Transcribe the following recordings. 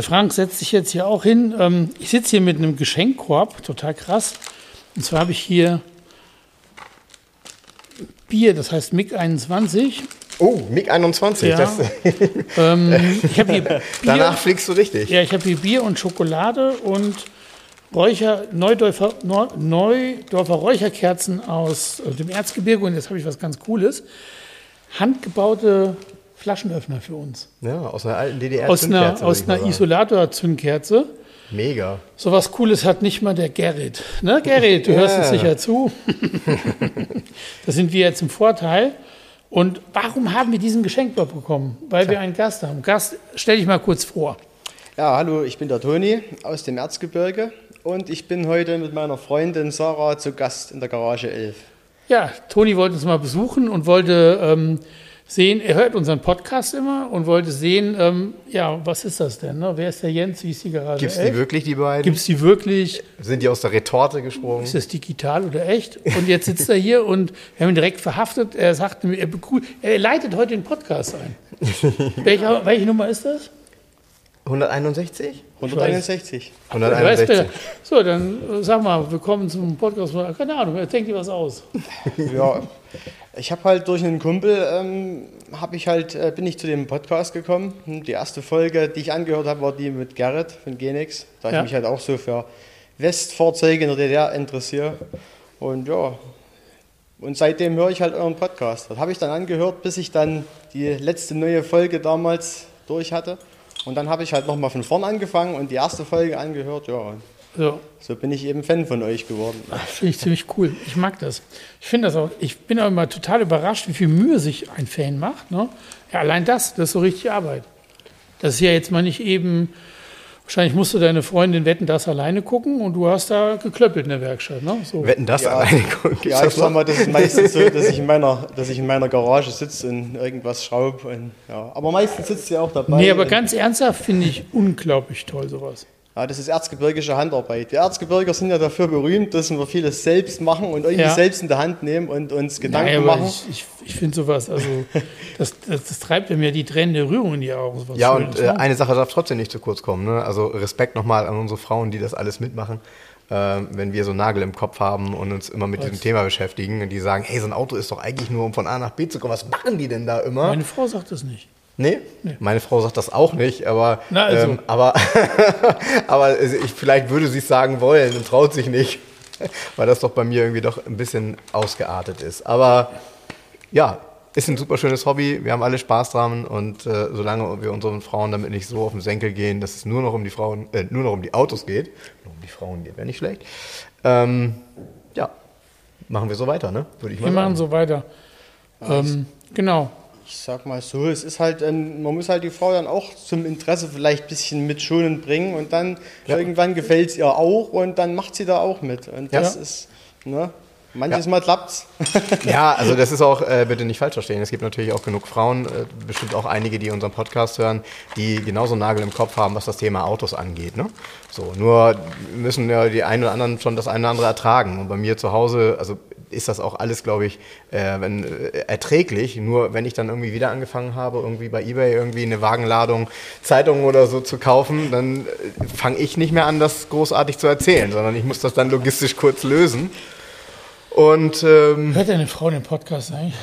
Der Frank setzt sich jetzt hier auch hin. Ähm, Ich sitze hier mit einem Geschenkkorb, total krass. Und zwar habe ich hier Bier, das heißt MiG 21. Oh, MiG 21. Ja. Das, Ähm, ich habe hier Bier, danach fliegst du richtig. ja, ich habe hier Bier und Schokolade und Räucher, Neudorfer, Neu- Neudorfer Räucherkerzen aus äh, dem Erzgebirge. Und jetzt habe ich was ganz Cooles. Handgebaute Flaschenöffner für uns. Ja, aus einer alten DDR. Aus einer, Zündkerze, aus einer. Isolator-Zündkerze. Mega. So was Cooles hat nicht mal der Gerrit. Ne, Gerrit, du hörst Ja. uns sicher zu. da sind wir jetzt im Vorteil. Und warum haben wir diesen Geschenkkorb bekommen? Weil wir einen Gast haben. Gast, stell dich mal kurz vor. Ja, hallo, ich bin der Toni aus dem Erzgebirge und ich bin heute mit meiner Freundin Sarah zu Gast in der Garage 11. Ja, Toni wollte uns mal besuchen und wollte ähm, sehen, er hört unseren Podcast immer und wollte sehen, ähm, ja, was ist das denn? Ne? Wer ist der Jens? Wie ist die Garage? Gibt es die wirklich, die beiden? Gibt es die wirklich? Sind die aus der Retorte gesprungen? Ist das digital oder echt? Und jetzt sitzt er hier und wir haben ihn direkt verhaftet. Er sagt mir, er, er leitet heute den Podcast ein. Welche, welche Nummer ist das? 161? 161. Weißt du, 161. so, dann äh, sag mal, willkommen zum Podcast. Keine Ahnung, er denkt dir was aus. Ja, ich habe halt durch einen Kumpel, ähm, hab ich halt, äh, bin ich zu dem Podcast gekommen. Hm, Die erste Folge, die ich angehört habe, war die mit Gerrit von Genix, da Ja. ich mich halt auch so für Westfahrzeuge in der DDR interessiere. Und ja, und seitdem höre ich halt euren Podcast. Das habe ich dann angehört, bis ich dann die letzte neue Folge damals durch hatte. Und dann habe ich halt nochmal von vorn angefangen und die erste Folge angehört. Ja, So, so bin ich eben Fan von euch geworden. finde ich ziemlich cool. Ich mag das. Ich finde das auch, ich bin auch immer total überrascht, wie viel Mühe sich ein Fan macht. Ne? Ja, allein das, das ist so richtig Arbeit. Das ist ja jetzt mal nicht eben, wahrscheinlich musst du deine Freundin wetten, das alleine gucken und du hast da geklöppelt in der Werkstatt. Ne? So. Wetten das Ja. alleine gucken? Gibt's Ja, ich sag mal, das ist meistens so, dass ich in meiner, dass ich in meiner Garage sitze und irgendwas schraube. Und, ja. Aber meistens sitzt sie auch dabei. Nee, aber ganz ernsthaft finde ich unglaublich toll sowas. Ja, das ist erzgebirgische Handarbeit. Wir Erzgebirger sind ja dafür berühmt, dass wir vieles selbst machen und irgendwie Ja. selbst in der Hand nehmen und uns Gedanken aber machen. ich, ich, ich finde sowas, also das, das, das treibt mir die tränende Rührung in die Augen. sowas Ja, und äh, ne? eine Sache darf trotzdem nicht zu kurz kommen. Ne? Also Respekt nochmal an unsere Frauen, die das alles mitmachen. Äh, wenn wir so Nagel im Kopf haben und uns immer mit diesem Thema beschäftigen und die sagen, hey, so ein Auto ist doch eigentlich nur, um von A nach B zu kommen. Was machen die denn da immer? Meine Frau sagt das nicht. Nee, meine Frau sagt das auch nicht, aber, Na, also. ähm, aber, aber also ich, vielleicht würde sie es sagen wollen und traut sich nicht, weil das doch bei mir irgendwie doch ein bisschen ausgeartet ist. Aber ja, ist ein super schönes Hobby, wir haben alle Spaß dran und äh, solange wir unseren Frauen damit nicht so auf den Senkel gehen, dass es nur noch um die Frauen, äh, nur noch um die Autos geht, nur um die Frauen geht, wäre nicht schlecht. Ähm, ja, machen wir so weiter, ne? Würde ich mal Wir sagen. machen so weiter. Ähm, genau. Ich sag mal so, es ist halt, ähm, man muss halt die Frau dann auch zum Interesse vielleicht ein bisschen mit schonen bringen und dann irgendwann gefällt es ihr auch und dann macht sie da auch mit. Und das Ja. ist, ne, manches Mal klappt's. Ja, also das ist auch, äh, bitte nicht falsch verstehen, es gibt natürlich auch genug Frauen, äh, bestimmt auch einige, die unseren Podcast hören, die genauso einen Nagel im Kopf haben, was das Thema Autos angeht. Ne? So, nur müssen ja die einen oder anderen schon das eine oder andere ertragen. Und bei mir zu Hause, also ist das auch alles, glaube ich, äh, wenn, äh, erträglich. Nur wenn ich dann irgendwie wieder angefangen habe, irgendwie bei Ebay irgendwie eine Wagenladung Zeitungen oder so zu kaufen, dann äh, fange ich nicht mehr an, das großartig zu erzählen, sondern ich muss das dann logistisch kurz lösen. Und ähm, Hört deine Frau den Podcast eigentlich?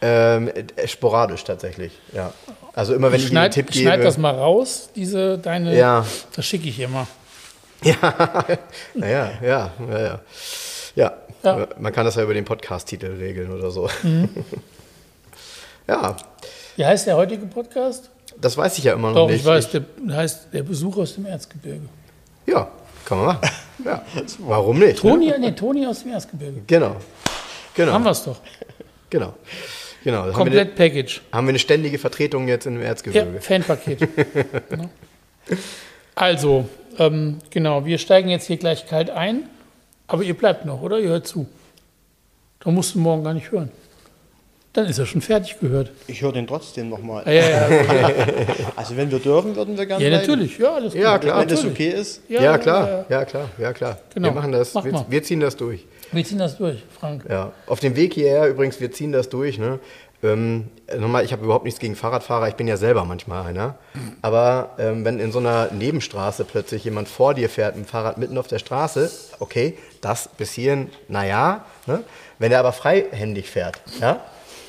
ähm, äh, sporadisch tatsächlich, ja. Also immer wenn ich, schneid, Ihnen einen Tipp schneid gebe. das mal raus, diese deine. Ja. Das schicke ich mal. Ja, naja, ja, ja, ja. Ja, man kann das ja über den Podcast-Titel regeln oder so. Mhm. ja, Wie heißt der heutige Podcast? das weiß ich ja immer noch Doch, nicht. ich weiß, der heißt Der Besuch aus dem Erzgebirge. Ja, kann man machen. Ja, warum nicht? ne? Toni, nee, Toni aus dem Erzgebirge. Genau. Genau. Haben wir es doch. Genau. Genau. Haben Komplett Package. eine, haben wir eine ständige Vertretung jetzt in dem Ja, Erzgebirge. Fanpaket. Ne? Also, ähm, genau, wir steigen jetzt hier gleich kalt ein, aber ihr bleibt noch, oder? Ihr hört zu. Da musst du morgen gar nicht hören. Dann ist er schon fertig gehört. Ich höre den trotzdem nochmal. Ja, ja, ja, Also wenn wir dürfen, würden wir gerne ja bleiben. natürlich. Ja, alles Ja, klar. Wenn das Natürlich. okay ist. Ja, klar. Ja, klar. Ja, klar. Genau. Wir machen das. Mach wir, mal. wir ziehen das durch. Wir ziehen das durch, Frank. Ja. Auf dem Weg hierher übrigens, wir ziehen das durch. Ne? Ähm, nochmal, ich habe überhaupt nichts gegen Fahrradfahrer. Ich bin ja selber manchmal einer. Aber ähm, wenn in so einer Nebenstraße plötzlich jemand vor dir fährt mit dem Fahrrad mitten auf der Straße, okay, das bis hierhin, naja. Ne? Wenn er aber freihändig fährt, ja,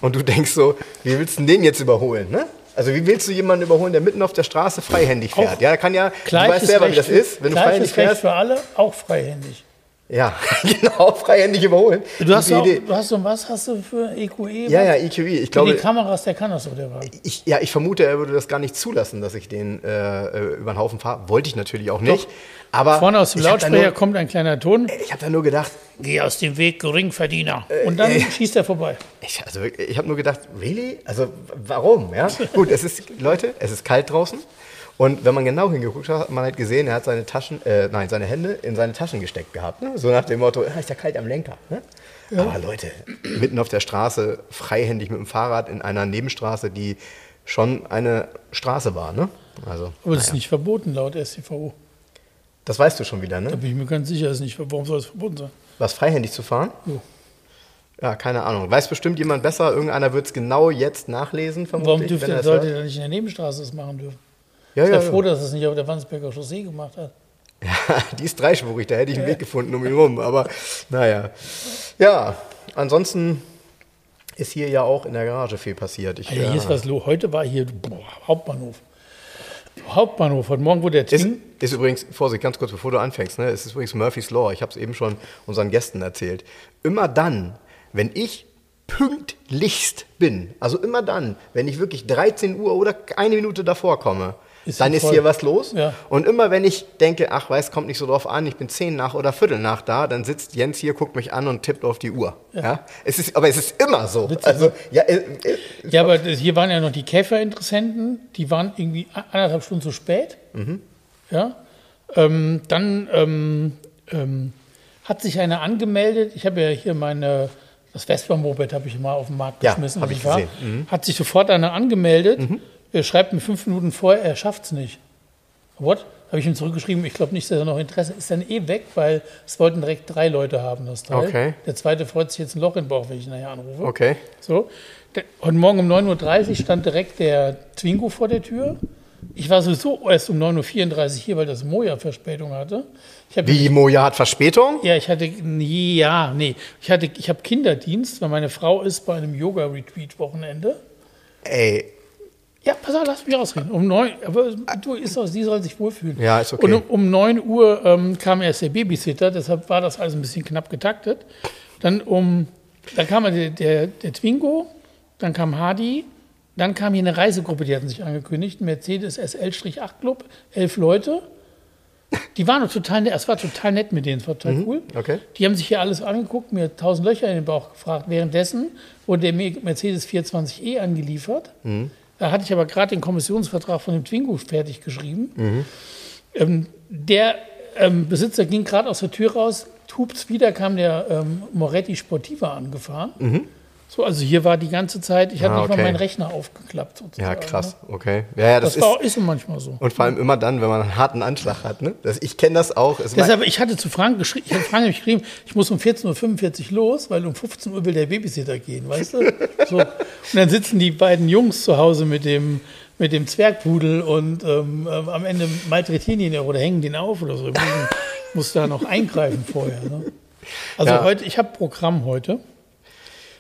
und du denkst so, wie willst du den jetzt überholen? Ne? Also wie willst du jemanden überholen, der mitten auf der Straße freihändig fährt? Auch ja, kann ja, du weißt selber, wie Recht das für- ist, wenn du freihändig Recht fährst. für alle, auch freihändig. Ja, genau, freihändig überholen. Du hast, auch, du hast so, was hast du für EQE? Ja, ja, EQE. Ich Für glaube, die Kameras, der kann das so, der Wagen. ich, ja, ich vermute, er würde das gar nicht zulassen, dass ich den äh, äh, über den Haufen fahre. Wollte ich natürlich auch nicht. Aber Vorne aus dem ich Lautsprecher nur, kommt ein kleiner Ton. Ich habe da nur gedacht, Geh aus dem Weg, Geringverdiener. Und dann äh, schießt er vorbei. ich, also, ich habe nur gedacht, really? Also warum? Ja? Gut, es ist, Leute, es ist kalt draußen. Und wenn man genau hingeguckt hat, hat man halt gesehen, er hat seine Taschen, äh, nein, seine Hände in seine Taschen gesteckt gehabt. Ne? So nach dem Motto, ah, ist ja kalt am Lenker. Ne? Aber Leute, mitten auf der Straße, freihändig mit dem Fahrrad in einer Nebenstraße, die schon eine Straße war. Ne? Also, Aber das ist nicht verboten laut StVO. das weißt du schon wieder, Da ne? bin ich mir ganz sicher, ist nicht. Warum soll es verboten sein? Was freihändig zu fahren? Jo. Ja, keine Ahnung. Weiß bestimmt jemand besser. Irgendeiner wird es genau jetzt nachlesen, vermutlich. Warum wenn dürfte, er sollte er nicht in der Nebenstraße das machen dürfen? Ja, Sei ja, froh, dass es nicht auf der Wandsberger Chaussee gemacht hat. ja, die ist dreispurig, da hätte ich einen Weg gefunden um ihn rum. Aber naja. Ja, ansonsten ist hier ja auch in der Garage viel passiert. Ich, Alter, hier ist was los. Heute war hier boah, Hauptbahnhof. Hauptbahnhof. Heute Morgen wurde der ist, Twing. ist übrigens, Vorsicht, ganz kurz, bevor du anfängst, ne? es ist übrigens Murphy's Law, ich habe es eben schon unseren Gästen erzählt. Immer dann, wenn ich pünktlichst bin, also immer dann, wenn ich wirklich 13 Uhr oder eine Minute davor komme, Ist dann ist voll. hier was los. Ja. Und immer wenn ich denke, ach weiß, kommt nicht so drauf an, ich bin 10 nach oder Viertel nach da, dann sitzt Jens hier, guckt mich an und tippt auf die Uhr. Ja. Es ist, aber es ist immer so. Also, ja, äh, äh, Ja, aber hier waren ja noch die Käferinteressenten. Die waren irgendwie anderthalb Stunden zu spät. Mhm. Ja. Ähm, dann ähm, ähm, hat sich einer angemeldet. Ich habe ja hier meine, das Vespa-Moped habe ich mal auf den Markt Ja, geschmissen. hab wo ich war. gesehen. Mhm. Hat sich sofort einer angemeldet. Er schreibt mir fünf Minuten vorher, er schafft es nicht. What? Habe ich ihm zurückgeschrieben, ich glaube nicht, dass er noch Interesse ist. dann eh weg, weil es wollten direkt drei Leute haben, das Teil. Okay. Der zweite freut sich jetzt ein Loch in den Bauch, wenn ich ihn nachher anrufe. okay. So. Heute Morgen um 9.30 Uhr stand direkt der Twingo vor der Tür. Ich war sowieso erst um 9.34 Uhr hier, weil das Moja Verspätung hatte. Wie Moja hat Verspätung? ja, ich hatte, ja, nee. Ich hatte, ich habe Kinderdienst, weil meine Frau ist bei einem Yoga-Retreat-Wochenende. Ey, Ja, pass auf, lass mich ausreden. Um neun, aber du, ist doch, sie soll sich wohlfühlen. Ja, ist okay. Und um, um 9 Uhr ähm, kam erst der Babysitter, deshalb war das alles ein bisschen knapp getaktet. Dann um, dann kam der, der, der Twingo, dann kam Hardy, dann kam hier eine Reisegruppe, die hatten sich angekündigt, Mercedes SL-8 Club, elf Leute. Die waren total nett, es war total nett mit denen, es war total cool. okay. Die haben sich hier alles angeguckt, mir tausend Löcher in den Bauch gefragt. Währenddessen wurde der Mercedes 420e angeliefert. Da hatte ich aber gerade den Kommissionsvertrag von dem Twingo fertig geschrieben. Ähm, der ähm, Besitzer ging gerade aus der Tür raus, hupts wieder, kam der ähm, Moretti Sportiva angefahren. So, also hier war die ganze Zeit, ich habe Ah, nicht okay. mal meinen Rechner aufgeklappt. Sozusagen, Ja, krass, Ne? okay. Ja, ja, das, Das, war, ist. ist manchmal so. Und vor allem immer dann, wenn man einen harten Anschlag hat. Ne? Das, ich kenne das auch. Es Deshalb, ich hatte zu Frank geschrieben, ich habe Frank geschrieben, ich muss um 14.45 Uhr los, weil um 15 Uhr will der Babysitter gehen, weißt du? So. Und dann sitzen die beiden Jungs zu Hause mit dem, mit dem Zwergpudel und ähm, ähm, am Ende malträtieren ihn oder hängen den auf oder so. Ich muss, muss da noch eingreifen vorher. Ne? Also Ja. heute, ich habe Programm heute.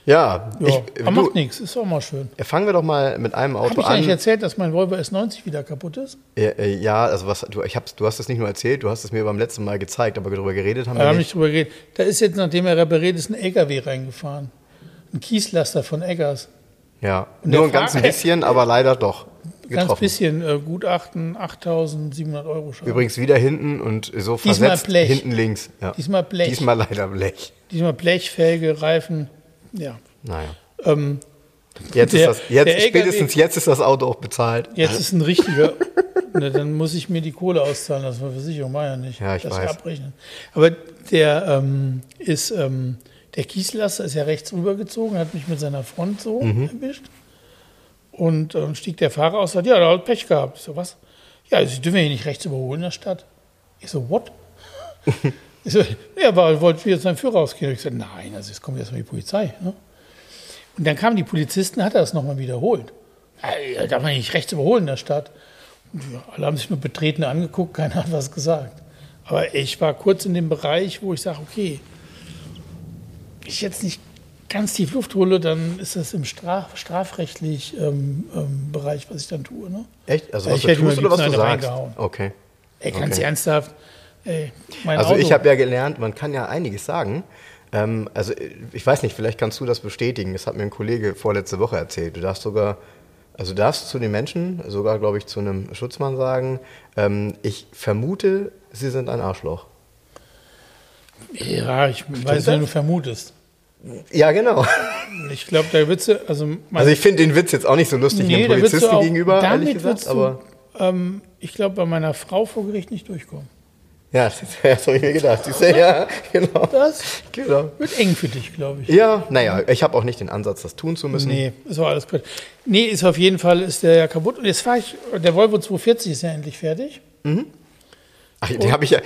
Ja, Ja, ich, aber du, macht nichts, ist auch mal schön. fangen wir doch mal mit einem Habe Auto ich eigentlich an. erzählt, dass mein Volvo S90 wieder kaputt ist? Ja, äh, ja, also was, du, ich hab's, du hast es nicht nur erzählt, du hast es mir beim letzten Mal gezeigt, aber darüber geredet haben Wir wir haben nicht. drüber geredet. Da ist jetzt, nachdem er repariert ist, ein LKW reingefahren. Ein Kieslaster von Eggers. Ja, Und nur ein ganz ein bisschen, aber leider doch. ganz getroffen. bisschen äh, Gutachten, 8.700 Euro schon. Übrigens wieder hinten und so Diesmal versetzt Blech. hinten links. Ja. Diesmal Blech. Diesmal leider Blech. Diesmal Blech, Felge, Reifen. Ja. Naja. Ähm, Jetzt Der- ist das, jetzt, der LKW spätestens jetzt ist das Auto auch bezahlt. jetzt ist ein richtiger. Na, dann muss ich mir die Kohle auszahlen, das war Versicherung, war ja nicht. Ja, ich das weiß. abrechnen. Aber der ähm, ist, ähm, der Kieslaster ist ja rechts rübergezogen, hat mich mit seiner Front so Mhm. erwischt. Und ähm, stieg der Fahrer aus und sagt, ja, da hat Pech gehabt. Ich so, was? Ja, Sie dürfen ja hier nicht rechts überholen in der Stadt. Ich so, what? so, ja, aber wollte wieder seinen Führer ausgehen. Ich so, nein, also jetzt kommt erstmal die Polizei. Ne? Und dann kamen die Polizisten, hat er das nochmal wiederholt. Ja, darf man nicht rechts überholen in der Stadt. Und alle haben sich nur betreten angeguckt, keiner hat was gesagt. Aber ich war kurz in dem Bereich, wo ich sage, okay, ich jetzt nicht ganz tief Luft hole, dann ist das im Straf strafrechtlich ähm, ähm, Bereich, was ich dann tue. Ne? Echt? Also was ich du hätte mir tust oder was du sagst? Okay. Ey, ganz Okay. ernsthaft, ey, mein Also Auto. ich habe ja gelernt, man kann ja einiges sagen. Ähm, also ich weiß nicht, vielleicht kannst du das bestätigen. Das hat mir ein Kollege vorletzte Woche erzählt. Du darfst sogar, also du darfst zu den Menschen, sogar glaube ich zu einem Schutzmann sagen, ähm, ich vermute, sie sind ein Arschloch. Ja, ich weiß, wenn du vermutest. Ja, genau. Ich glaube, wird du, also, Also ich finde den Witz jetzt auch nicht so lustig Nee, du Polizisten auch- gegenüber, ehrlich damit gesagt. würdest du, Aber ähm, ich glaube, bei meiner Frau vor Gericht nicht durchkommen. Ja, das, habe ich mir gedacht. Siehst du, ja, genau. Das genau. wird eng für dich, glaube ich. Ja, naja, ich habe auch nicht den Ansatz, das tun zu müssen. Nee, ist auch alles gut. Nee, ist auf jeden Fall, ist der ja kaputt. Und jetzt fahre ich, der Volvo 240 ist ja endlich fertig. Ach, den habe ich ja.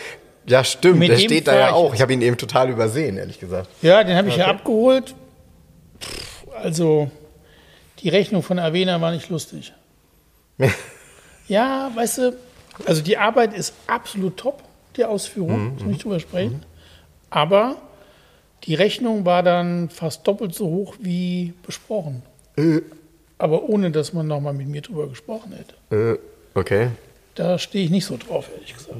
Ja, stimmt, der steht da ja auch. Ich habe ihn eben total übersehen, ehrlich gesagt. Ja, den habe ich ja abgeholt. Pff, Also, die Rechnung von Avena war nicht lustig. Ja, weißt du, also die Arbeit ist absolut top, die Ausführung, muss nicht drüber sprechen. Aber die Rechnung war dann fast doppelt so hoch wie besprochen. Äh, Aber ohne, dass man nochmal mit mir drüber gesprochen hätte. äh, okay. Da stehe ich nicht so drauf, ehrlich gesagt.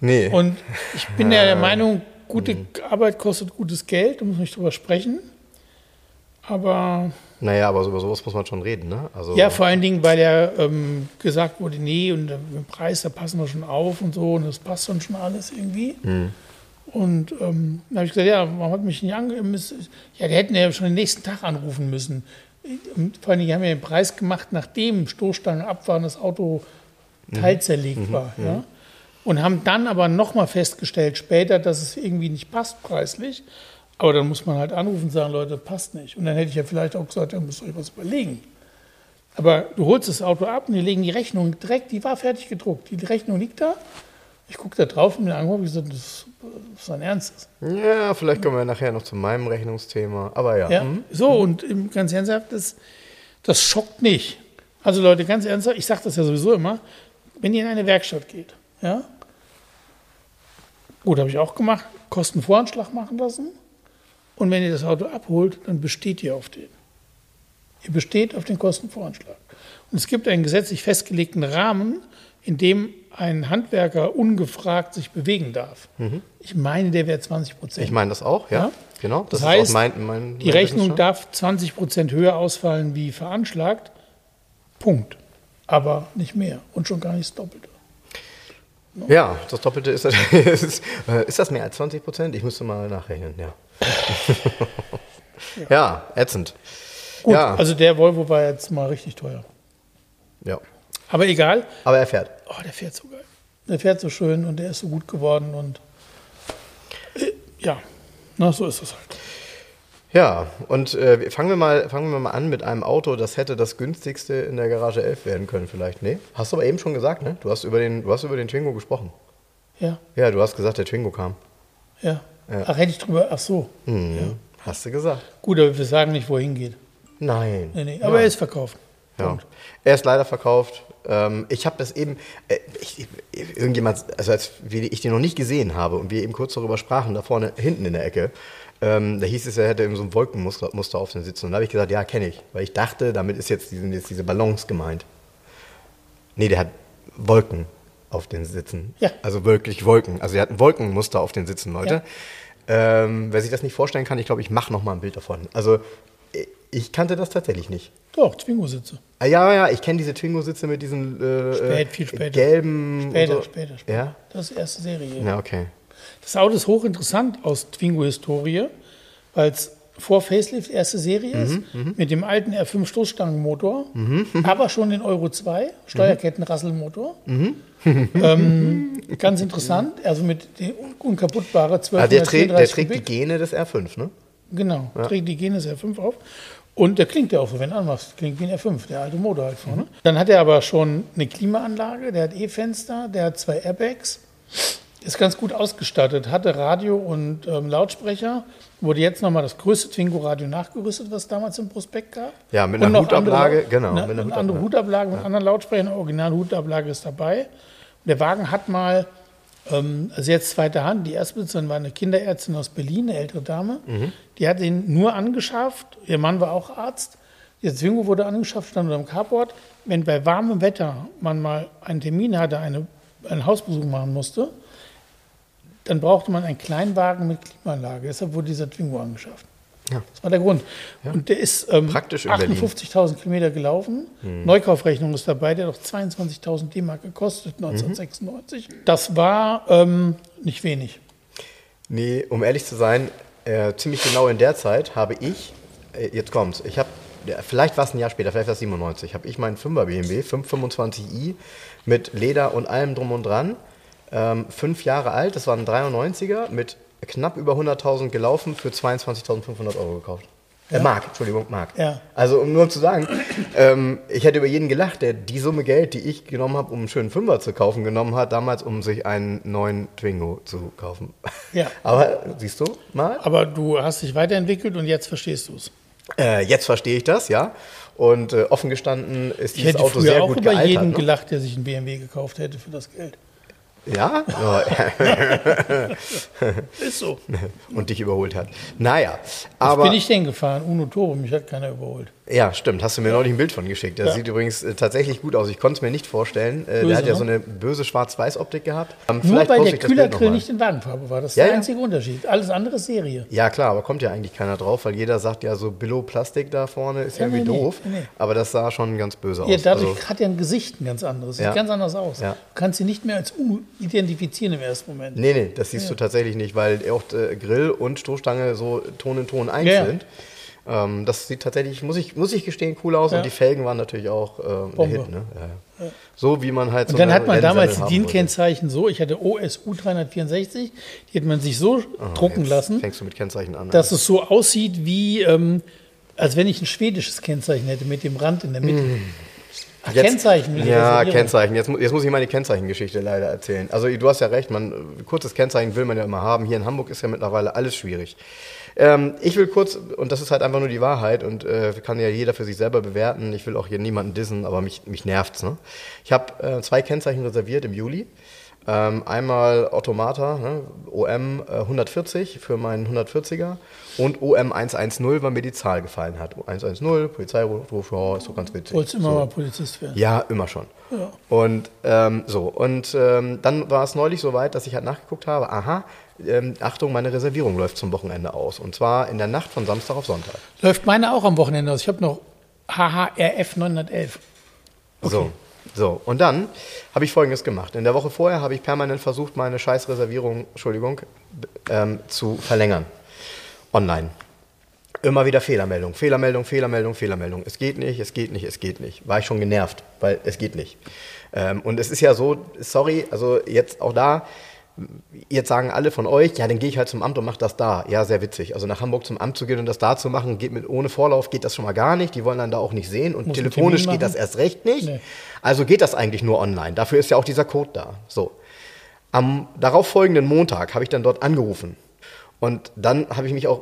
Nee. Und ich bin ja der Meinung, gute Arbeit kostet gutes Geld, da muss man nicht drüber sprechen. Aber naja, aber über sowas muss man schon reden, ne? Also, ja, vor allen Dingen, weil ja ähm, gesagt wurde, nee, und der Preis, da passen wir schon auf und so, und das passt dann schon alles irgendwie. Und ähm, dann habe ich gesagt, ja, warum hat mich nicht angemeldet? Ja, die hätten ja schon den nächsten Tag anrufen müssen. Und vor allen Dingen die haben ja den Preis gemacht, nachdem Stoßstangen ab waren, das Auto teilzerlegt war. Ja? Und haben dann aber nochmal festgestellt später, dass es irgendwie nicht passt preislich. Aber dann muss man halt anrufen und sagen, Leute, passt nicht. Und dann hätte ich ja vielleicht auch gesagt, ja, müsst ihr euch was überlegen. Aber du holst das Auto ab und die legen die Rechnung direkt, die war fertig gedruckt. Die Rechnung liegt da. Ich gucke da drauf und mir angucke, ich gesagt, das ist ein Ernstes. ja, vielleicht kommen wir nachher noch zu meinem Rechnungsthema. Aber ja. Ja? hm. So, und ganz ernsthaft, das, das schockt nicht. Also Leute, ganz ernsthaft, ich sage das ja sowieso immer, wenn ihr in eine Werkstatt geht, ja, gut, habe ich auch gemacht, Kostenvoranschlag machen lassen und wenn ihr das Auto abholt, dann besteht ihr auf den. Ihr besteht auf den Kostenvoranschlag. Und es gibt einen gesetzlich festgelegten Rahmen, in dem ein Handwerker ungefragt sich bewegen darf. Ich meine, der wäre 20 Prozent. Ich meine das auch, ja. Ja. Genau. Das ist heißt, auch mein, mein, Die mein Rechnung darf 20 Prozent höher ausfallen wie veranschlagt. Punkt. Aber nicht mehr. Und schon gar nicht das Doppelte. Ja, das Doppelte ist, ist, äh, ist das mehr als 20 Prozent? Ich müsste mal nachrechnen, ja. ja, ätzend. Gut, Ja. also der Volvo war jetzt mal richtig teuer. Ja. Aber egal. Aber er fährt. Oh, der fährt so geil. Der fährt so schön und der ist so gut geworden und äh, ja, na, so ist das halt. Ja, und äh, fangen, wir mal, fangen wir mal an mit einem Auto, das hätte das günstigste in der Garage 11 werden können vielleicht. Nee? Hast du aber eben schon gesagt, ne? Du hast über den, du hast über den Twingo gesprochen. Ja, Ja, du hast gesagt, der Twingo kam. ja. Ja. Ach, hätte ich drüber, ach so. Mhm. Hast du gesagt? Gut, aber wir sagen nicht, wohin geht. Nein. Nee, nee. Aber er ist verkauft. Ja. Er ist leider verkauft. Ähm, ich habe das eben, äh, ich, irgendjemand, also als ich den noch nicht gesehen habe und wir eben kurz darüber sprachen, da vorne hinten in der Ecke, ähm, da hieß es, er hätte eben so ein Wolkenmuster Muster auf den Sitzen. Und da habe ich gesagt, ja, kenne ich. Weil ich dachte, damit ist jetzt, diese, jetzt diese Ballons gemeint. Nee, der hat Wolken auf den Sitzen. Ja. Also wirklich Wolken. Also er hat ein Wolkenmuster auf den Sitzen, Leute. Ähm, wer sich das nicht vorstellen kann, ich glaube, ich mache noch mal ein Bild davon. Also ich kannte das tatsächlich nicht. Doch, Twingo-Sitze. Ah, ja, ja, ich kenne diese Twingo-Sitze mit diesen äh, Spät, äh, viel später. gelben. Später, so. später, später. Ja? Das ist die erste Serie. Ja, okay. Das Auto ist hochinteressant aus Twingo-Historie, weil es vor Facelift erste Serie ist, Mhm, mit dem alten R5 Stoßstangenmotor, aber schon den Euro 2 Steuerkettenrasselmotor. Mhm. ähm, ganz interessant, also mit dem unkaputtbare 12 Ah, der, trägt, der trägt die Gene des R5, ne? Genau, trägt die Genes R5 auf. Und der klingt ja auch so, wenn du anmachst, klingt wie ein R5, der alte Motor halt vorne. Dann hat er aber schon eine Klimaanlage, der hat E-Fenster, der hat zwei Airbags, ist ganz gut ausgestattet, hatte Radio und ähm, Lautsprecher, wurde jetzt nochmal das größte Twingo-Radio nachgerüstet, was es damals im Prospekt gab. Ja, mit einer andere Hutablage, Lau- genau, Eine, mit einer eine andere Hutablage mit anderen Lautsprechern, eine Original-Hutablage ist dabei. Der Wagen hat mal, ähm, also jetzt zweite Hand, die Erstbesitzerin war eine Kinderärztin aus Berlin, eine ältere Dame. Die hat ihn nur angeschafft. Ihr Mann war auch Arzt. Der Zwingo wurde angeschafft, stand unter dem Carport. Wenn bei warmem Wetter man mal einen Termin hatte, eine, einen Hausbesuch machen musste, dann brauchte man einen Kleinwagen mit Klimaanlage. Deshalb wurde dieser Twingo angeschafft. Ja. Das war der Grund. Und der ist ähm, Praktisch in Berlin. 58.000 Kilometer gelaufen. Neukaufrechnung ist dabei, der hat doch 22.000 D-Mark gekostet 1996. Das war ähm, nicht wenig. Nee, um ehrlich zu sein, äh, ziemlich genau in der Zeit habe ich, äh, jetzt kommt's, ich habe, ja, vielleicht war es ein Jahr später, vielleicht war es 97, habe ich meinen 5er BMW, 525i, mit Leder und allem drum und dran, ähm, fünf Jahre alt, das war ein 93er, mit knapp über 100.000 gelaufen, für 22.500 Euro gekauft. Äh, Mark, Entschuldigung, Mark. Ja. Also um nur zu sagen, ähm, ich hätte über jeden gelacht, der die Summe Geld, die ich genommen habe, um einen schönen Fünfer zu kaufen, genommen hat, damals, um sich einen neuen Twingo zu kaufen. Ja. Aber siehst du mal, Aber du hast dich weiterentwickelt und jetzt verstehst du es. äh, jetzt verstehe ich das, ja. Und äh, offen gestanden ist Ich dieses hätte Auto früher sehr auch gut über gealtert. jeden Ne? gelacht, der sich einen BMW gekauft hätte für das Geld. Ja? Ja. Ist so. und dich überholt hat. Naja, Was aber. bin ich denn gefahren? Uno Turbo, mich hat keiner überholt. Ja, stimmt. Hast du mir neulich ein Bild von geschickt. Der Ja. sieht übrigens äh, tatsächlich gut aus. Ich konnte es mir nicht vorstellen. Äh, der hat ja so eine böse Schwarz-Weiß-Optik gehabt. Ähm, Nur vielleicht weil der das Kühlergrill nicht in Wagenfarbe war. Das ist Ja, der ja. einzige Unterschied. Alles andere ist Serie. Ja, klar, aber kommt ja eigentlich keiner drauf, weil jeder sagt ja so Billo-Plastik da vorne ist Ja, irgendwie nee, doof. nee. Aber das sah schon ganz böse Ja, aus. dadurch Also, hat er ein Gesicht ein ganz anderes. Sieht Ja. ganz anders aus. Ja. Du kannst sie nicht mehr als U identifizieren im ersten Moment. nee, nee, das siehst du tatsächlich nicht, weil auch äh, Grill und Stoßstange so Ton in Ton eins Ja. sind. Ähm, das sieht tatsächlich, muss ich, muss ich gestehen, cool aus. Ja. Und die Felgen waren natürlich auch äh, ein. Hit. Ne? Ja, ja. So wie man halt so Und dann hat man damals die. DIN-Kennzeichen so, ich hatte OSU 364, die hat man sich so drucken Jetzt lassen, Fängst du mit Kennzeichen an. dass es so aussieht wie, ähm, als wenn ich ein schwedisches Kennzeichen hätte mit dem Rand in der Mitte. Ach, Mm. Jetzt- Kennzeichen. Ja. Kennzeichen. Jetzt, jetzt muss ich meine Kennzeichengeschichte leider erzählen. Also du hast ja recht, man, kurzes Kennzeichen will man ja immer haben. Hier in Hamburg ist ja mittlerweile alles schwierig. Ähm, ich will kurz, und das ist halt einfach nur die Wahrheit und äh, kann ja jeder für sich selber bewerten. Ich will auch hier niemanden dissen, aber mich, mich nervt's. Ne? Ich habe äh, zwei Kennzeichen reserviert im Juli. Ähm, einmal Automata, ne, OM äh, 140 für meinen 140er und OM 110, weil mir die Zahl gefallen hat. 110, Polizeiruf, ist so ganz witzig. Wolltest immer so. mal Polizist werden. Ja, immer schon. Und ähm, so, und ähm, dann war es neulich so weit, dass ich halt nachgeguckt habe, aha, ähm, Achtung, meine Reservierung läuft zum Wochenende aus. Und zwar in der Nacht von Samstag auf Sonntag. Läuft meine auch am Wochenende aus. Ich habe noch HHRF 911. So, so. Und dann habe ich Folgendes gemacht. In der Woche vorher habe ich permanent versucht, meine scheiß Reservierung, Entschuldigung, ähm, zu verlängern. Online. Immer wieder Fehlermeldung, Fehlermeldung, Fehlermeldung, Fehlermeldung. Es geht nicht, es geht nicht, es geht nicht. War ich schon genervt, weil es geht nicht. Ähm, und es ist ja so, sorry, also jetzt auch da, jetzt sagen alle von euch, ja, dann gehe ich halt zum Amt und mache das da. Ja, sehr witzig. Also nach Hamburg zum Amt zu gehen und das da zu machen, geht mit ohne Vorlauf geht das schon mal gar nicht. Die wollen dann da auch nicht sehen und Muss telefonisch geht das erst recht nicht. Nee. Also geht das eigentlich nur online. Dafür ist ja auch dieser Code da. So. Am darauffolgenden Montag habe ich dann dort angerufen. Und dann habe ich mich auch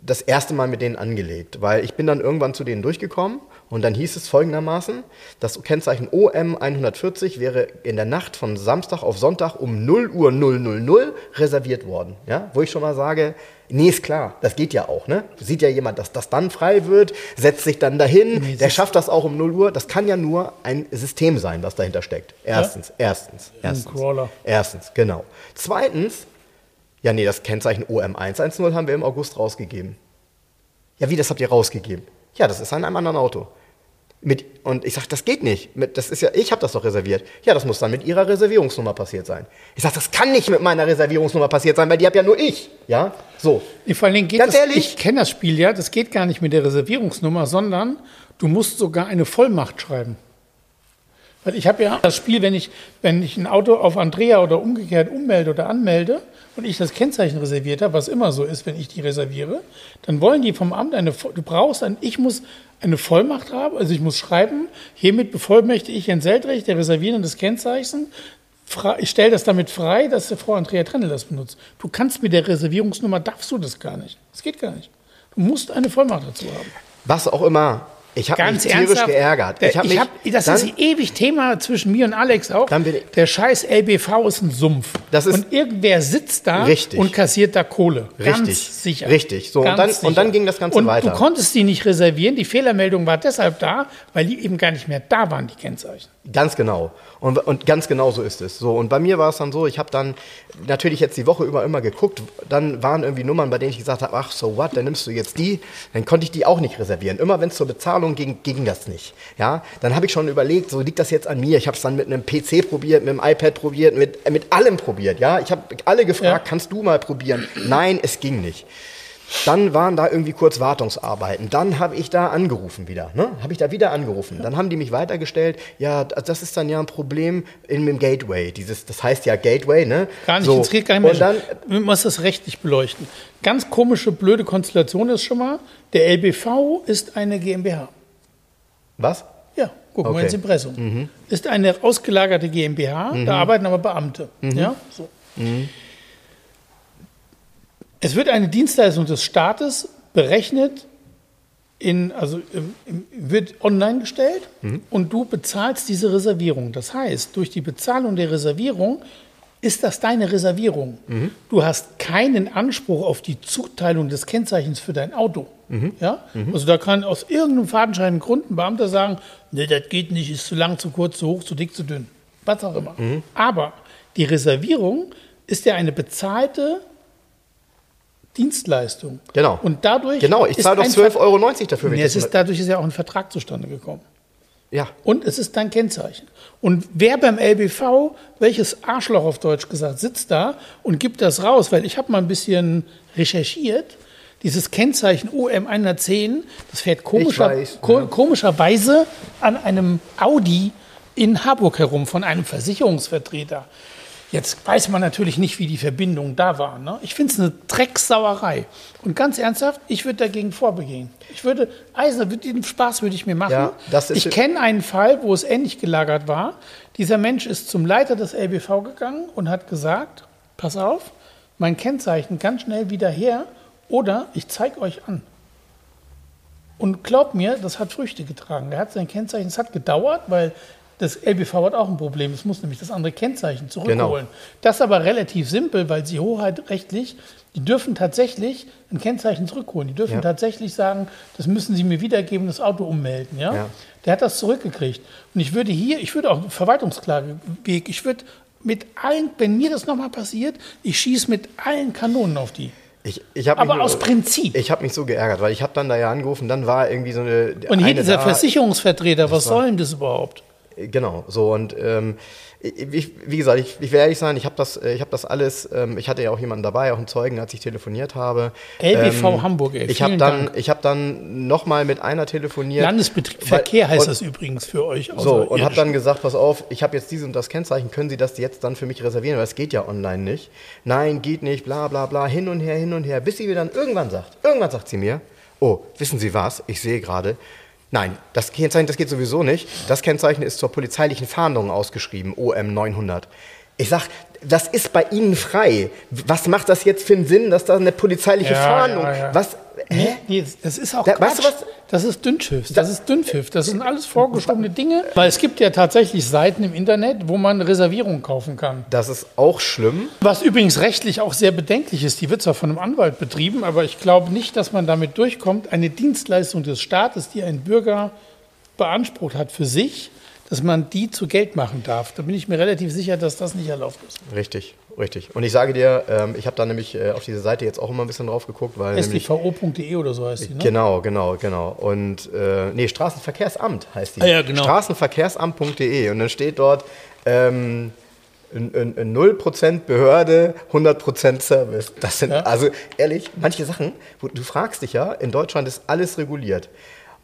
das erste Mal mit denen angelegt, weil ich bin dann irgendwann zu denen durchgekommen und dann hieß es folgendermaßen, das Kennzeichen OM 140 wäre in der Nacht von Samstag auf Sonntag um 0 Uhr 000 reserviert worden. Ja? Wo ich schon mal sage, nee, ist klar, das geht ja auch. Ne? Sieht ja jemand, dass das dann frei wird, setzt sich dann dahin, Nee, der schafft das auch um 0 Uhr. Das kann ja nur ein System sein, was dahinter steckt. Erstens, erstens, erstens. Crawler. Erstens, genau. Zweitens, ja, nee, das Kennzeichen OM110 haben wir im August rausgegeben. Ja, wie, das habt ihr rausgegeben? Ja, das ist an einem anderen Auto. Mit, und ich sage, das geht nicht. Mit, das ist ja, ich habe das doch reserviert. Ja, das muss dann mit Ihrer Reservierungsnummer passiert sein. Ich sage, das kann nicht mit meiner Reservierungsnummer passiert sein, weil die habe ja nur ich. Ja, so. Vor allen Dingen geht Ganz das, ehrlich? ich kenne das Spiel ja, das geht gar nicht mit der Reservierungsnummer, sondern du musst sogar eine Vollmacht schreiben. Weil ich habe ja das Spiel, wenn ich, wenn ich ein Auto auf Andrea oder umgekehrt ummelde oder anmelde und ich das Kennzeichen reserviert habe, was immer so ist, wenn ich die reserviere, dann wollen die vom Amt eine, du brauchst ein, ich muss eine Vollmacht haben, also ich muss schreiben, hiermit bevollmächtige ich Herrn Seltrecht, der Reservierenden des Kennzeichens, ich stelle das damit frei, dass Frau Andrea Trennel das benutzt. Du kannst mit der Reservierungsnummer, darfst du das gar nicht. Das geht gar nicht. Du musst eine Vollmacht dazu haben. Was auch immer. Ich habe mich Ganz tierisch geärgert. Ich hab ich hab, das dann, ist ewig Thema zwischen mir und Alex auch. Der scheiß LBV ist ein Sumpf. Ist- und irgendwer sitzt da Richtig. und kassiert da Kohle. Ganz Richtig. sicher. Richtig. So, und dann- sicher. und dann ging das Ganze und weiter. Du konntest die nicht reservieren. Die Fehlermeldung war deshalb da, weil die eben gar nicht mehr da waren, die Kennzeichen. Ganz genau. Und, und ganz genau so ist es. So, und bei mir war es dann so, ich habe dann natürlich jetzt die Woche über immer geguckt, dann waren irgendwie Nummern, bei denen ich gesagt habe, ach so what, dann nimmst du jetzt die, dann konnte ich die auch nicht reservieren. Immer wenn es zur Bezahlung ging, ging das nicht. Ja, dann habe ich schon überlegt, so liegt das jetzt an mir. Ich habe es dann mit einem PC probiert, mit einem iPad probiert, mit, mit allem probiert. Ja, ich habe alle gefragt, Ja. kannst du mal probieren? Nein, es ging nicht. Dann waren da irgendwie kurz Wartungsarbeiten. Dann habe ich da angerufen wieder. Ne? Habe ich da wieder angerufen. Dann haben die mich weitergestellt. Ja, das ist dann ja ein Problem in dem Gateway. Dieses, das heißt ja Gateway, ne? Gar nicht, So. gar nicht mehr. Und dann, Man muss das rechtlich beleuchten. Ganz komische, blöde Konstellation ist schon mal, der LBV ist eine GmbH. was? Ja, gucken wir Okay. ins Impressum. Ist eine ausgelagerte GmbH, da arbeiten aber Beamte. Ja, so. Es wird eine Dienstleistung des Staates berechnet, in, also im, im, wird online gestellt und du bezahlst diese Reservierung. Das heißt, durch die Bezahlung der Reservierung ist das deine Reservierung. Du hast keinen Anspruch auf die Zuteilung des Kennzeichens für dein Auto. Ja? Also da kann aus irgendeinem fadenscheinigen Grund ein Beamter sagen, nee, das geht nicht, ist zu lang, zu kurz, zu hoch, zu dick, zu dünn. Was auch immer. Aber die Reservierung ist ja eine bezahlte Dienstleistung. Genau. Und dadurch. Genau, ich zahle doch ein 12,90 Ver- Euro dafür. Nee, es ist, dadurch ist ja auch ein Vertrag zustande gekommen. ja, Und es ist dein Kennzeichen. Und wer beim LBV, welches Arschloch auf Deutsch gesagt, sitzt da und gibt das raus? Weil ich habe mal ein bisschen recherchiert. Dieses Kennzeichen OM110, das fährt komischer, weiß, ko ja. komischerweise an einem Audi in Harburg herum von einem Versicherungsvertreter. Jetzt weiß man natürlich nicht, wie die Verbindungen da waren. Ne? Ich finde es eine Drecksauerei. Und ganz ernsthaft, ich würde dagegen vorbegehen. Ich würde, Eisner, den Spaß würde ich mir machen. Ja, das ist- ich kenne einen Fall, wo es ähnlich gelagert war. Dieser Mensch ist zum Leiter des LBV gegangen und hat gesagt, pass auf, mein Kennzeichen ganz schnell wieder her oder ich zeige euch an. Und glaubt mir, das hat Früchte getragen. Er hat sein Kennzeichen, es hat gedauert, weil das LBV hat auch ein Problem. Es muss nämlich das andere Kennzeichen zurückholen. Genau. Das ist aber relativ simpel, weil sie hoheitrechtlich, die dürfen tatsächlich ein Kennzeichen zurückholen. Die dürfen Ja. tatsächlich sagen, das müssen sie mir wiedergeben, das Auto ummelden. Ja? Ja. Der hat das zurückgekriegt. Und ich würde hier, ich würde auch Verwaltungsklageweg, ich würde mit allen, wenn mir das nochmal passiert, ich schieße mit allen Kanonen auf die. ich, ich habe Aber mich, aus Prinzip. Ich habe mich so geärgert, weil ich habe dann da ja angerufen, dann war irgendwie so eine. Und hier dieser da, Versicherungsvertreter, was soll denn das überhaupt? Genau, so und ähm, ich, wie gesagt, ich, ich will ehrlich sein, ich habe das, äh, ich habe das alles, ähm, ich hatte ja auch jemanden dabei, auch einen Zeugen, als ich telefoniert habe. LBV Ähm, Hamburg, ey, Ich habe dann, Dank. ich habe dann nochmal mit einer telefoniert. Landesbetrieb Verkehr heißt und- das übrigens für euch. So, und habe dann gesagt, pass auf, ich habe jetzt dieses und das Kennzeichen, können Sie das jetzt dann für mich reservieren, weil es geht ja online nicht. Nein, geht nicht, bla bla bla, hin und her, hin und her, bis sie mir dann irgendwann sagt, irgendwann sagt sie mir, oh, wissen Sie was, ich sehe gerade, nein, das Kennzeichen, das geht sowieso nicht, das Kennzeichen ist zur polizeilichen Fahndung ausgeschrieben, OM 900. Ich sag, das ist bei Ihnen frei. Was macht das jetzt für einen Sinn, dass da eine polizeiliche Ja, Fahndung, ja, ja. was, Nee, nee, das ist auch Da- Quatsch. weißt du was? Das ist Dünnschiff. Das ist Dünnpfiff. Das sind alles vorgeschobene Dinge. Weil es gibt ja tatsächlich Seiten im Internet, wo man Reservierungen kaufen kann. das ist auch schlimm. Was übrigens rechtlich auch sehr bedenklich ist. Die wird zwar von einem Anwalt betrieben, aber ich glaube nicht, dass man damit durchkommt, eine Dienstleistung des Staates, die ein Bürger beansprucht hat für sich, dass man die zu Geld machen darf. Da bin ich mir relativ sicher, dass das nicht erlaubt ist. Richtig. Richtig. Und ich sage dir, ähm, ich habe da nämlich äh, auf diese Seite jetzt auch immer ein bisschen drauf geguckt, weil SDVO.de oder so heißt die, ne? Genau, genau, genau. Und äh, nee, Straßenverkehrsamt heißt die. Ah ja, genau. Straßenverkehrsamt.de. Und dann steht dort ähm, n- n- n- 0% Behörde, 100% Service. Das sind, Ja. also ehrlich, manche Sachen, wo, du fragst dich ja, in Deutschland ist alles reguliert.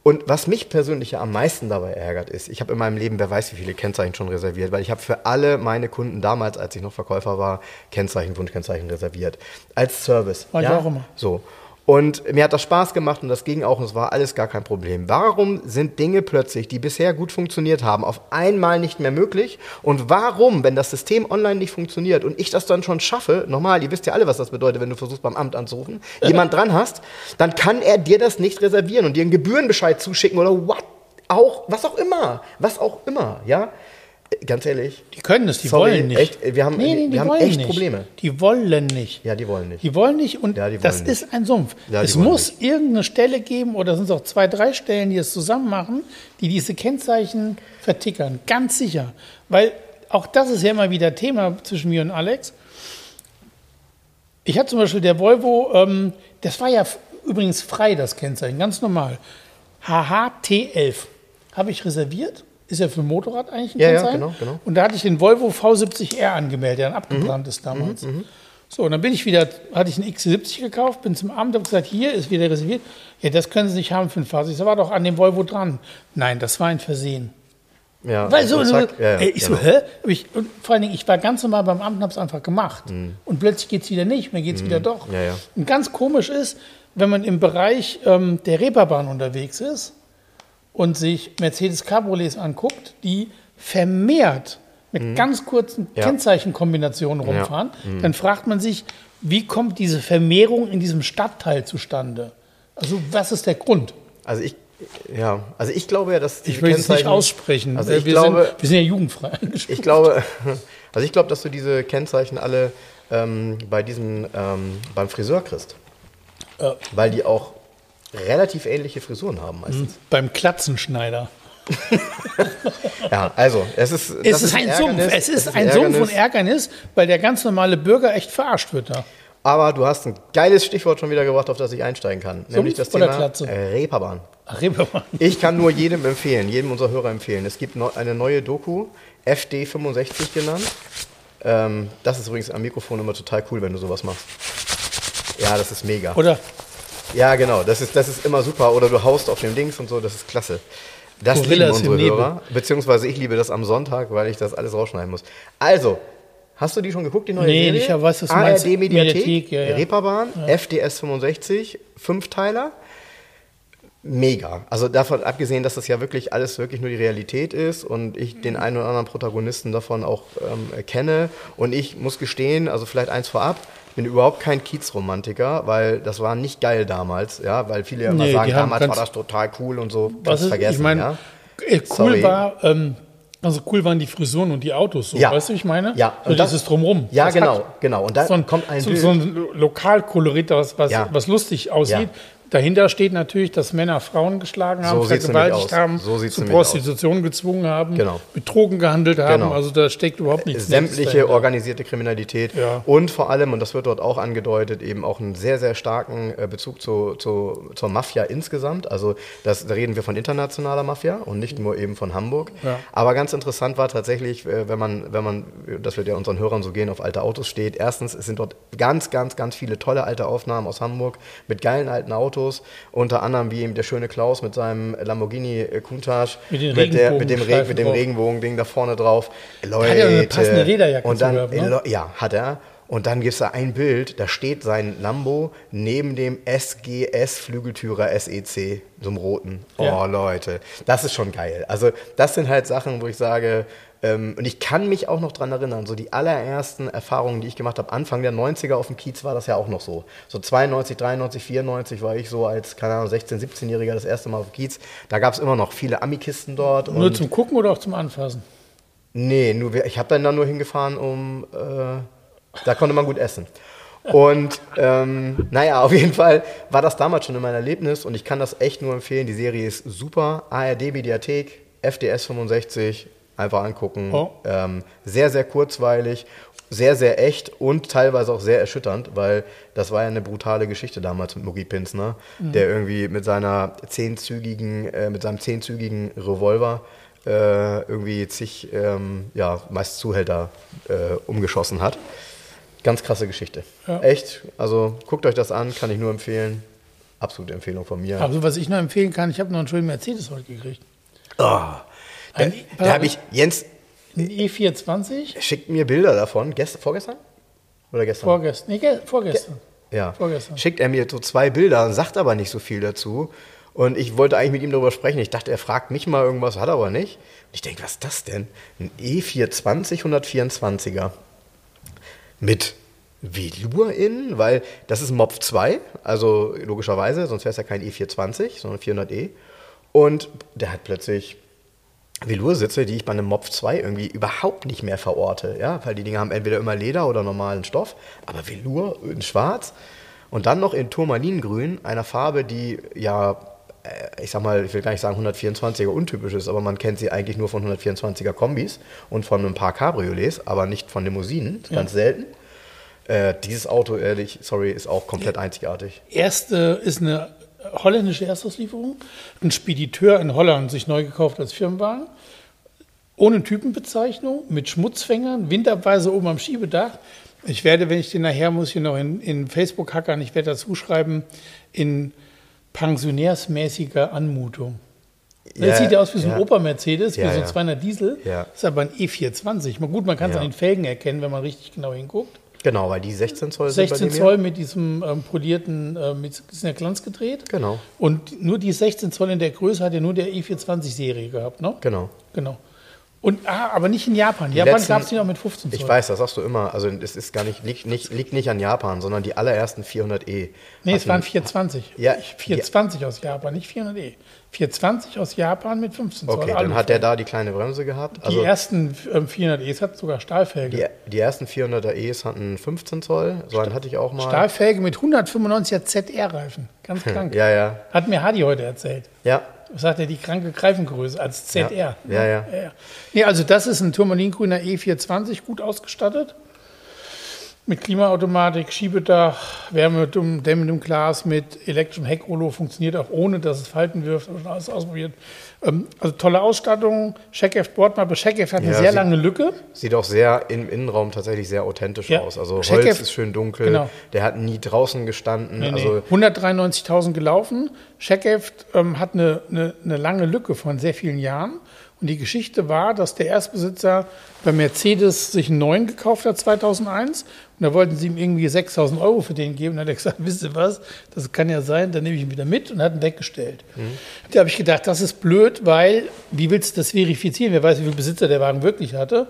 Und was mich persönlich ja am meisten dabei ärgert, ist, ich habe in meinem Leben, wer weiß, wie viele Kennzeichen schon reserviert, weil ich habe für alle meine Kunden damals, als ich noch Verkäufer war, Kennzeichen, Wunschkennzeichen reserviert. Als Service. Ich ja? auch immer. So. Und mir hat das Spaß gemacht und das ging auch und es war alles gar kein Problem. Warum sind Dinge plötzlich, die bisher gut funktioniert haben, auf einmal nicht mehr möglich? Und warum, wenn das System online nicht funktioniert und ich das dann schon schaffe, normal, ihr wisst ja alle, was das bedeutet, wenn du versuchst beim Amt anzurufen, jemand dran hast, dann kann er dir das nicht reservieren und dir einen Gebührenbescheid zuschicken oder what auch, was auch immer, was auch immer, ja? Ganz ehrlich, Die können es, die Sorry, wollen nicht. echt, wir haben- wir haben echt Probleme. Die wollen nicht. ja, die wollen nicht. Die wollen nicht und Ja, wollen das nicht. ist ein Sumpf. Ja, es muss irgendeine Stelle geben oder sind es auch zwei, drei Stellen, die es zusammen machen, die diese Kennzeichen vertickern. Ganz sicher. Weil auch das ist ja immer wieder Thema zwischen mir und Alex. Ich hatte zum Beispiel der Volvo, ähm, das war ja übrigens frei, das Kennzeichen, ganz normal. HHT11 habe ich reserviert. Ist ja für ein Motorrad eigentlich ein Ja, ja, Kennzeichen. genau, genau. Und da hatte ich den Volvo V70R angemeldet, der dann abgebrannt ist damals. So, und dann bin ich wieder, hatte ich einen XC70 gekauft, bin zum Amt, habe gesagt, hier ist wieder reserviert. Ja, das können Sie nicht haben für ein Fahrzeug. Das war doch an dem Volvo dran. Nein, das war ein Versehen. Ja, Weil so, so ja, ja, ey, ich genau. so, hä? Ich, und vor allen Dingen, ich war ganz normal beim Amt und habe es einfach gemacht. Und plötzlich geht es wieder nicht, mir geht es wieder doch. Mhm. Ja, ja. Und ganz komisch ist, wenn man im Bereich ähm, der Reeperbahn unterwegs ist und sich Mercedes Cabriolets anguckt, die vermehrt mit ganz kurzen Mhm. Ja. Kennzeichenkombinationen rumfahren, dann fragt man sich, wie kommt diese Vermehrung in diesem Stadtteil zustande? Also was ist der Grund? Also ich, ja, also ich glaube ja, dass Ich will es nicht aussprechen. Also Äh, ich wir, glaube, sind, wir sind ja jugendfrei ich glaube, also ich glaube, dass du diese Kennzeichen alle ähm, bei diesem ähm, beim Friseur kriegst, Ja. weil die auch relativ ähnliche Frisuren haben meistens. Beim Klatzenschneider. Ja, also es ist Es ist ein Sumpf. Es ist ein Sumpf und Ärgernis, weil der ganz normale Bürger echt verarscht wird da. Aber du hast ein geiles Stichwort schon wieder gebracht, auf das ich einsteigen kann, nämlich das oder Thema Klatze? Reeperbahn. Ach, Reeperbahn. Ich kann nur jedem empfehlen, jedem unserer Hörer empfehlen. Es gibt eine neue Doku, FD65 genannt. Ähm, das ist übrigens am Mikrofon immer total cool, wenn du sowas machst. Ja, das ist mega. Oder Ja, genau, das ist, das ist immer super. Oder du haust auf dem Dings und so, das ist klasse. Das Gorillas lieben unsere. Hörer. Beziehungsweise ich liebe das am Sonntag, weil ich das alles rausschneiden muss. Also, hast du die schon geguckt, die neue Nee, Serie? ich weiß, was du meinst. ARD Mediathek, Mediathek, ja, ja. Reeperbahn, FDS 65, Fünfteiler. Mega. Also davon abgesehen, dass das ja wirklich alles wirklich nur die Realität ist und ich den einen oder anderen Protagonisten davon auch ähm, kenne. Und ich muss gestehen, also vielleicht eins vorab, bin überhaupt kein Kiezromantiker, weil das war nicht geil damals, ja, weil viele ja immer Nee, sagen, damals war das total cool und so. was ist, vergessen, ich meine, ja. äh, cool Sorry. war, ähm, also cool waren die Frisuren und die Autos, so, Ja. weißt du, ich meine? Ja, so und das- dieses Drumrum. Ja, Das genau, genau. Und da so ein, kommt ein so, so ein Lo- Lokalkolorit, was, was, Ja. was lustig aussieht. Ja. Dahinter steht natürlich, dass Männer Frauen geschlagen haben, So vergewaltigt haben, So zu nämlich aus. Prostitution gezwungen haben, Genau. mit Drogen gehandelt haben. Genau. Also da steckt überhaupt nichts sämtliche organisierte Kriminalität Ja. und vor allem, und das wird dort auch angedeutet, eben auch einen sehr, sehr starken äh, Bezug zu, zu, zur Mafia insgesamt. Also das, da reden wir von internationaler Mafia und nicht nur eben von Hamburg. Ja. Aber ganz interessant war tatsächlich, äh, wenn man, wenn man, das wird ja unseren Hörern so gehen, auf alte Autos steht. Erstens, es sind dort ganz, ganz, ganz viele tolle alte Aufnahmen aus Hamburg mit geilen alten Autos, unter anderem wie eben der schöne Klaus mit seinem Lamborghini Countach, Mit den der, mit dem, Re Regenbogenstreifen mit dem. Regenbogen-Ding da vorne drauf. Leute, Hat er eine passende Lederjacke und dann, gehabt, ne? Ja, hat er. Und dann gibt es da ein Bild, da steht sein Lambo neben dem SGS Flügeltürer SEC, so einem roten. Oh Ja. Leute, das ist schon geil. Also das sind halt Sachen, wo ich sage, ähm, und ich kann mich auch noch dran erinnern, so die allerersten Erfahrungen, die ich gemacht habe, Anfang der 90er auf dem Kiez war das ja auch noch so. So 92, 93, 94 war ich so als, keine Ahnung, 16-, 17-Jähriger das erste Mal auf dem Kiez. Da gab es immer noch viele Amikisten dort. Nur zum Gucken oder auch zum Anfassen? Nee, nur, ich habe dann da nur hingefahren, um. Äh, da konnte man gut essen. Und ähm, naja, auf jeden Fall war das damals schon in meinem Erlebnis und ich kann das echt nur empfehlen. Die Serie ist super. ARD Mediathek, FDS 65, einfach angucken. Oh. Ähm, sehr, sehr kurzweilig. sehr, sehr echt und teilweise auch sehr erschütternd, weil das war ja eine brutale Geschichte damals mit Mugi Pinsner, mhm. der irgendwie mit seiner zehnzügigen, äh, mit seinem zehnzügigen Revolver äh, irgendwie zig, ähm, ja, meist Zuhälter äh, umgeschossen hat. Ganz krasse Geschichte. Ja. Echt, also guckt euch das an, kann ich nur empfehlen. Absolute Empfehlung von mir. Also was ich nur empfehlen kann, ich habe noch einen schönen Mercedes heute gekriegt. Oh, da, da habe ich, Jens, ein E420? Schickt mir Bilder davon. Gest, vorgestern? Oder gestern? Vorgestern. Nee, ge vorgestern. Ge ja. Vorgestern. Schickt er mir so zwei Bilder, sagt aber nicht so viel dazu. Und ich wollte eigentlich mit ihm darüber sprechen. Ich dachte, er fragt mich mal irgendwas, hat aber nicht. Und ich denke, was ist das denn? Ein E420 124er. Mit Velour innen, weil das ist Mopf 2, also logischerweise, sonst wäre es ja kein E420, sondern 400e. Und der hat plötzlich Velour-Sitze, die ich bei einem Mopf 2 irgendwie überhaupt nicht mehr verorte, ja, weil die Dinge haben entweder immer Leder oder normalen Stoff, aber Velour in schwarz und dann noch in Turmalingrün, einer Farbe, die ja, ich sag mal, ich will gar nicht sagen 124er untypisch ist, aber man kennt sie eigentlich nur von 124er Kombis und von ein paar Cabriolets, aber nicht von Limousinen, ja. ganz selten. Äh, dieses Auto, ehrlich, sorry, ist auch komplett einzigartig. Erste ist eine holländische Erstauslieferung. Ein Spediteur in Holland sich neu gekauft als Firmenwagen. Ohne Typenbezeichnung, mit Schmutzfängern, Windabweise oben am Schiebedach. Ich werde, wenn ich den nachher muss, hier noch in, in Facebook hackern, ich werde dazu schreiben, in pensionärsmäßiger Anmutung. Das ja, sieht ja aus wie so ein ja. Opa-Mercedes, ja, wie so ein 200 Diesel. Ja. Das ist aber ein E420. Gut, man kann es an den Felgen erkennen, wenn man richtig genau hinguckt. Genau, weil die 16 Zoll 16 sind 16 Zoll mit diesem ähm, polierten, äh, mit ja Glanz gedreht. Genau. Und nur die 16 Zoll in der Größe hat ja nur der E420-Serie gehabt, ne? Genau. Genau. Und, ah, aber nicht in Japan. In Japan gab es die noch mit 15 Zoll. Ich weiß, das sagst du immer. Also es ist gar nicht, liegt, nicht, liegt nicht an Japan, sondern die allerersten 400e. Nee, es waren 420. Ja, 420 ja. aus Japan, nicht 400e. 420 aus Japan mit 15 Zoll. Okay, dann hat der da die kleine Bremse gehabt. Also die ersten ähm, 400es hatten sogar Stahlfelge. Die, die ersten 400er Es hatten 15 Zoll. So einen hatte ich auch mal. Stahlfelge mit 195er ZR-Reifen. Ganz krank. ja, ja. Hat mir Hadi heute erzählt. Ja, was sagt er, die kranke Greifengröße als ZR. Ja, ja. ja. ja, Nee, also das ist ein Turmalingrüner E420, gut ausgestattet. Mit Klimaautomatik, Schiebedach, wärmedämmendem Glas, mit elektrischem Heckrollo, funktioniert auch ohne, dass es Falten wirft, habe schon alles ausprobiert. Ähm, also tolle Ausstattung, Checkheft Bordmappe. Checkheft hat eine ja, sehr sieht, lange Lücke. Sieht auch sehr im Innenraum tatsächlich sehr authentisch ja. aus. Also Checkheft, Holz ist schön dunkel, genau. der hat nie draußen gestanden. Nee, nee. Also 193.000 gelaufen. Checkheft ähm, hat eine, eine, eine lange Lücke von sehr vielen Jahren. Und die Geschichte war, dass der Erstbesitzer bei Mercedes sich einen neuen gekauft hat 2001 und da wollten sie ihm irgendwie 6000 Euro für den geben. Und dann hat er gesagt, wisst ihr was, das kann ja sein, dann nehme ich ihn wieder mit und hat ihn weggestellt. Mhm. Da habe ich gedacht, das ist blöd, weil wie willst du das verifizieren? Wer weiß, wie viel Besitzer der Wagen wirklich hatte.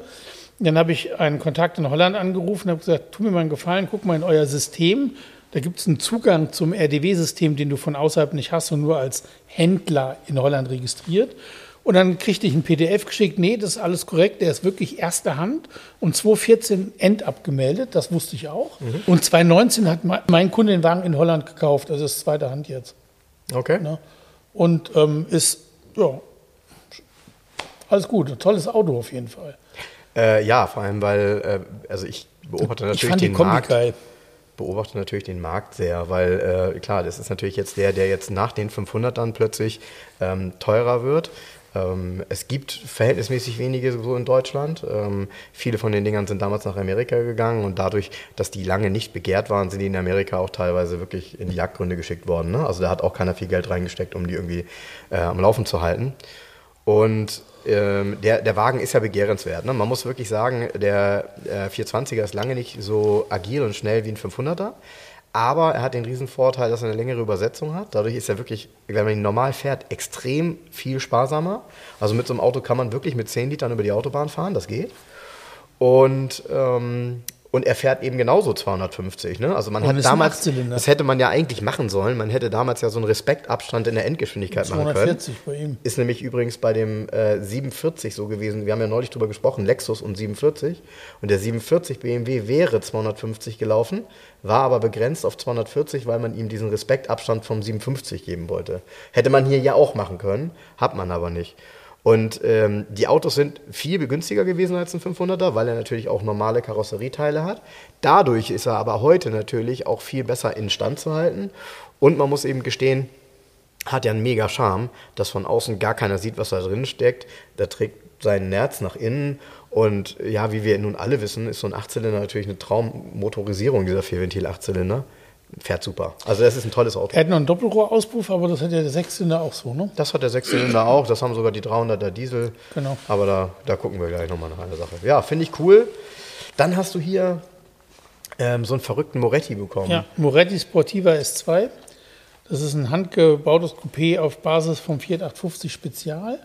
Dann habe ich einen Kontakt in Holland angerufen und habe gesagt, tu mir mal einen Gefallen, guck mal in euer System. Da gibt es einen Zugang zum RDW-System, den du von außerhalb nicht hast und nur als Händler in Holland registriert. Und dann kriegte ich ein PDF geschickt, nee, das ist alles korrekt, der ist wirklich erster Hand und 2014 endabgemeldet, das wusste ich auch. Mhm. Und 2019 hat mein Kunde den Wagen in Holland gekauft, also ist zweite Hand jetzt. Okay. Ja. Und ähm, ist, ja, alles gut, tolles Auto auf jeden Fall. Äh, ja, vor allem, weil, äh, also ich beobachte natürlich ich fand den die Kombi Markt. Geil beobachte natürlich den Markt sehr, weil äh, klar, das ist natürlich jetzt der, der jetzt nach den 500 dann plötzlich ähm, teurer wird. Ähm, es gibt verhältnismäßig wenige so in Deutschland. Ähm, viele von den Dingern sind damals nach Amerika gegangen und dadurch, dass die lange nicht begehrt waren, sind die in Amerika auch teilweise wirklich in die Jagdgründe geschickt worden. Ne? Also da hat auch keiner viel Geld reingesteckt, um die irgendwie äh, am Laufen zu halten. Und ähm, der, der Wagen ist ja begehrenswert. Ne? Man muss wirklich sagen, der äh, 420er ist lange nicht so agil und schnell wie ein 500er. Aber er hat den riesen Vorteil, dass er eine längere Übersetzung hat. Dadurch ist er wirklich, wenn man ihn normal fährt, extrem viel sparsamer. Also mit so einem Auto kann man wirklich mit 10 Litern über die Autobahn fahren, das geht. Und ähm, und er fährt eben genauso 250. Ne? Also man und hat damals, das hätte man ja eigentlich machen sollen. Man hätte damals ja so einen Respektabstand in der Endgeschwindigkeit 240 machen können. Bei ihm. Ist nämlich übrigens bei dem äh, 47 so gewesen. Wir haben ja neulich drüber gesprochen, Lexus und 47. Und der 47 BMW wäre 250 gelaufen, war aber begrenzt auf 240, weil man ihm diesen Respektabstand vom 57 geben wollte. Hätte man hier ja auch machen können, hat man aber nicht. Und ähm, die Autos sind viel günstiger gewesen als ein 500er, weil er natürlich auch normale Karosserieteile hat. Dadurch ist er aber heute natürlich auch viel besser instand zu halten. Und man muss eben gestehen, hat ja einen mega Charme, dass von außen gar keiner sieht, was da drin steckt. Der trägt seinen Nerz nach innen. Und ja, wie wir nun alle wissen, ist so ein Achtzylinder natürlich eine Traummotorisierung, dieser Vierventil-Achtzylinder. Fährt super. Also das ist ein tolles Auto. Er hat noch einen Doppelrohrauspuff, aber das hat ja der Sechszylinder auch so, ne? Das hat der Sechszylinder auch. Das haben sogar die 300er Diesel. Genau. Aber da, da gucken wir gleich nochmal nach einer Sache. Ja, finde ich cool. Dann hast du hier ähm, so einen verrückten Moretti bekommen. Ja, Moretti Sportiva S2. Das ist ein handgebautes Coupé auf Basis vom Fiat 850 Spezial.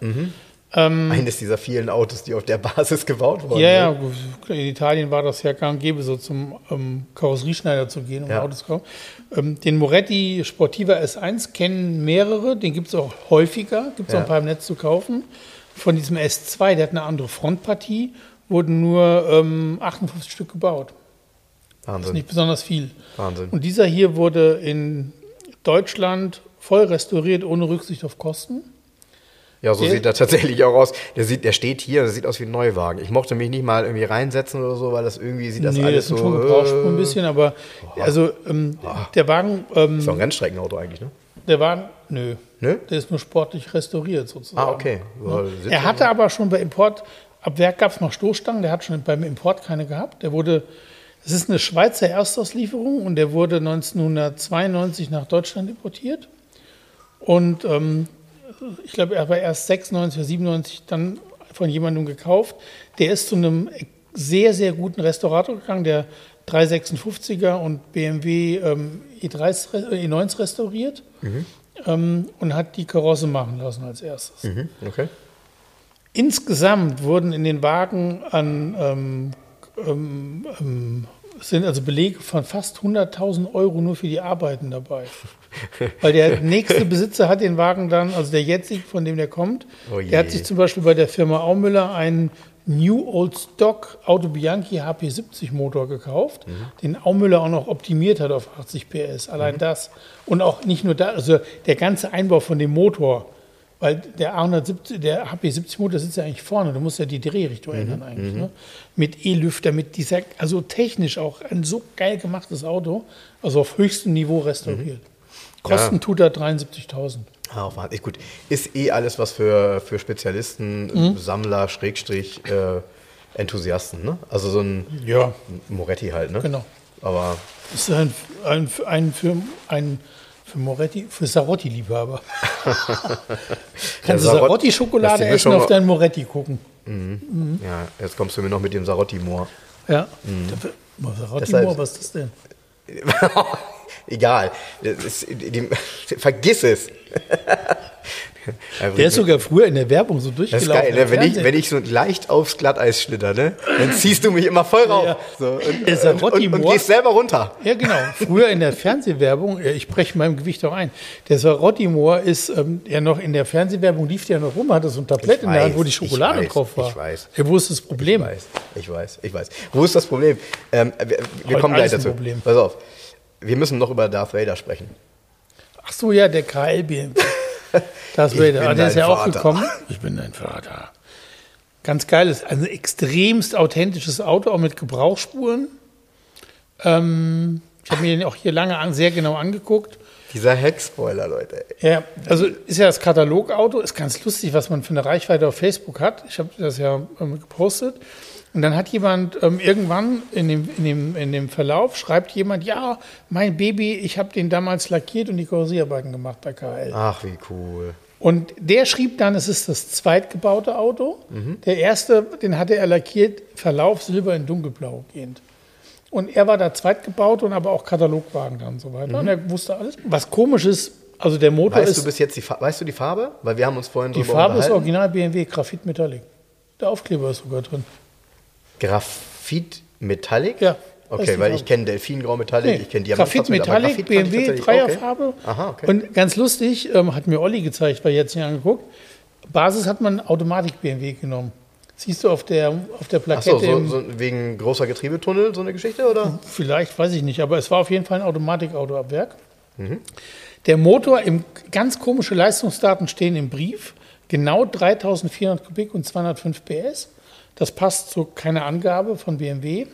Eines dieser vielen Autos, die auf der Basis gebaut wurden. Ja, ne? ja, in Italien war das ja gang und gäbe, so zum ähm, Karosserieschneider zu gehen, um Ja. Autos zu kaufen. Ähm, den Moretti Sportiva S1 kennen mehrere, den gibt es auch häufiger, gibt es Ja. auch ein paar im Netz zu kaufen. Von diesem S2, der hat eine andere Frontpartie, wurden nur ähm, 58 Stück gebaut. Das ist Wahnsinn. nicht besonders viel. Wahnsinn. Und dieser hier wurde in Deutschland voll restauriert, ohne Rücksicht auf Kosten. Ja, so Der- sieht er tatsächlich auch aus. Der, sieht, der steht hier, der sieht aus wie ein Neuwagen. Ich mochte mich nicht mal irgendwie reinsetzen oder so, weil das irgendwie sieht das nee, alles das sind so. schon ein äh, bisschen, aber also ähm, der Wagen, ähm, Ist doch ein Rennstreckenauto eigentlich, ne? der Wagen, nö, Nö? der ist nur sportlich restauriert sozusagen. Ah, okay. Ja, sitzt Er hatte aber schon bei Import, ab Werk gab es noch Stoßstangen, der hat schon beim Import keine gehabt. Der wurde, es ist eine Schweizer Erstauslieferung und der wurde 1992 nach Deutschland importiert. Und ähm, ich glaube, er war erst 96 oder 97 dann von jemandem gekauft. Der ist zu einem sehr, sehr guten Restaurator gegangen, der 356er und BMW ähm, E3, re- äh, E9 restauriert ähm, und hat die Karosse machen lassen als erstes. Mhm, okay. Insgesamt wurden in den Wagen an ähm, ähm, sind also Belege von fast 100.000 Euro nur für die Arbeiten dabei. Weil der nächste Besitzer hat den Wagen dann, also der jetzige, von dem der kommt, Oh der hat sich zum Beispiel bei der Firma Aumüller einen New Old Stock Auto Bianchi HP70 Motor gekauft, Mhm. den Aumüller auch noch optimiert hat auf 80 PS. Allein das. Und auch nicht nur da, also der ganze Einbau von dem Motor. Weil der A170, der HP70 Motor sitzt ja eigentlich vorne, du musst ja die Drehrichtung Mhm. ändern eigentlich. Ne? Mit E-Lüfter, mit dieser, also technisch auch ein so geil gemachtes Auto, also auf höchstem Niveau restauriert. Kosten Ja. tut er 73.000. Ah, ist gut. Ist eh alles was für, für Spezialisten, Mhm. Sammler, Schrägstrich, äh, Enthusiasten, ne? Also so ein Ja, Moretti halt, ne? genau. Aber Das ist ein, ein, ein, für, ein für Moretti, für Sarotti-Liebhaber. Kannst du Sarot- Sarotti-Schokolade die essen, auf deinen Moretti gucken. ja, jetzt kommst du mir noch mit dem Sarotti-Moor. Ja. Mhm. Sarotti-Moor, was ist das denn? Egal. Das ist, dem, vergiss es. Der ist sogar früher in der Werbung so das ist durchgelaufen. geil, ne? wenn, ich, wenn ich so leicht aufs Glatteis schlitter, ne? dann ziehst du mich immer voll rauf. Ja. So, und, Der und, Sarotti und, und gehst selber runter. Ja, genau. Früher in der Fernsehwerbung, äh, ich breche meinem Gewicht auch ein, der Sarotti-Moor ist ähm, ja noch in der Fernsehwerbung, lief der noch rum, hatte so ein Tablett Ich in der Hand, weiß, wo die Schokolade weiß, drauf war. ich weiß. Ja, wo ist das Problem? Ich weiß, ich weiß, ich weiß. Wo ist das Problem? Ähm, wir wir kommen gleich dazu. Problem. Pass auf. Wir müssen noch über Darth Vader sprechen. Ach so, ja, der KL-BMW. Das Ich Vader, ah, der ist ja auch Vater. gekommen. Ich bin dein Vater. Ganz geil, ist ein extremst authentisches Auto, auch mit Gebrauchsspuren. Ähm, ich habe mir den auch hier lange an, sehr genau angeguckt. Dieser Heckspoiler, Leute. ey. Ja, also ist ja das Katalogauto, ist ganz lustig, was man für eine Reichweite auf Facebook hat. Ich habe das ja ähm, gepostet. Und dann hat jemand ähm, irgendwann in dem, in, dem, in dem Verlauf, schreibt jemand, ja, mein Baby, ich habe den damals lackiert und die Karossierarbeiten gemacht bei KL. Ach, wie cool. Und der schrieb dann, es ist das zweitgebaute Auto. Der erste, den hatte er lackiert, Verlauf Silber in dunkelblau gehend. Und er war da zweitgebaut und aber auch Katalogwagen dann und so weiter. Und er wusste alles. Was komisch ist, also der Motor Weißt ist, du bis jetzt die, weißt du die Farbe? Weil wir haben uns vorhin die Farbe ist original BMW Graphit Metallic. Der Aufkleber ist sogar drin. Graphit Metallic? Ja, Okay, weil ich kenne Delfingrau Metallic, Nee, ich kenne Diamant. Metallic, Graphit ich BMW, Dreierfarbe. Okay. Aha, okay. Und ganz lustig, ähm, hat mir Olli gezeigt, weil jetzt hier angeguckt. Basis hat man Automatik BMW genommen. Siehst du auf der, auf der Ach Plakette so, so, im- so wegen großer Getriebetunnel, so eine Geschichte, oder? Vielleicht, weiß ich nicht, aber es war auf jeden Fall ein Automatikauto ab Werk. Mhm. Der Motor, im, ganz komische Leistungsdaten stehen im Brief. genau 3400 Kubik und 205 PS. Das passt zu keiner Angabe von BMW.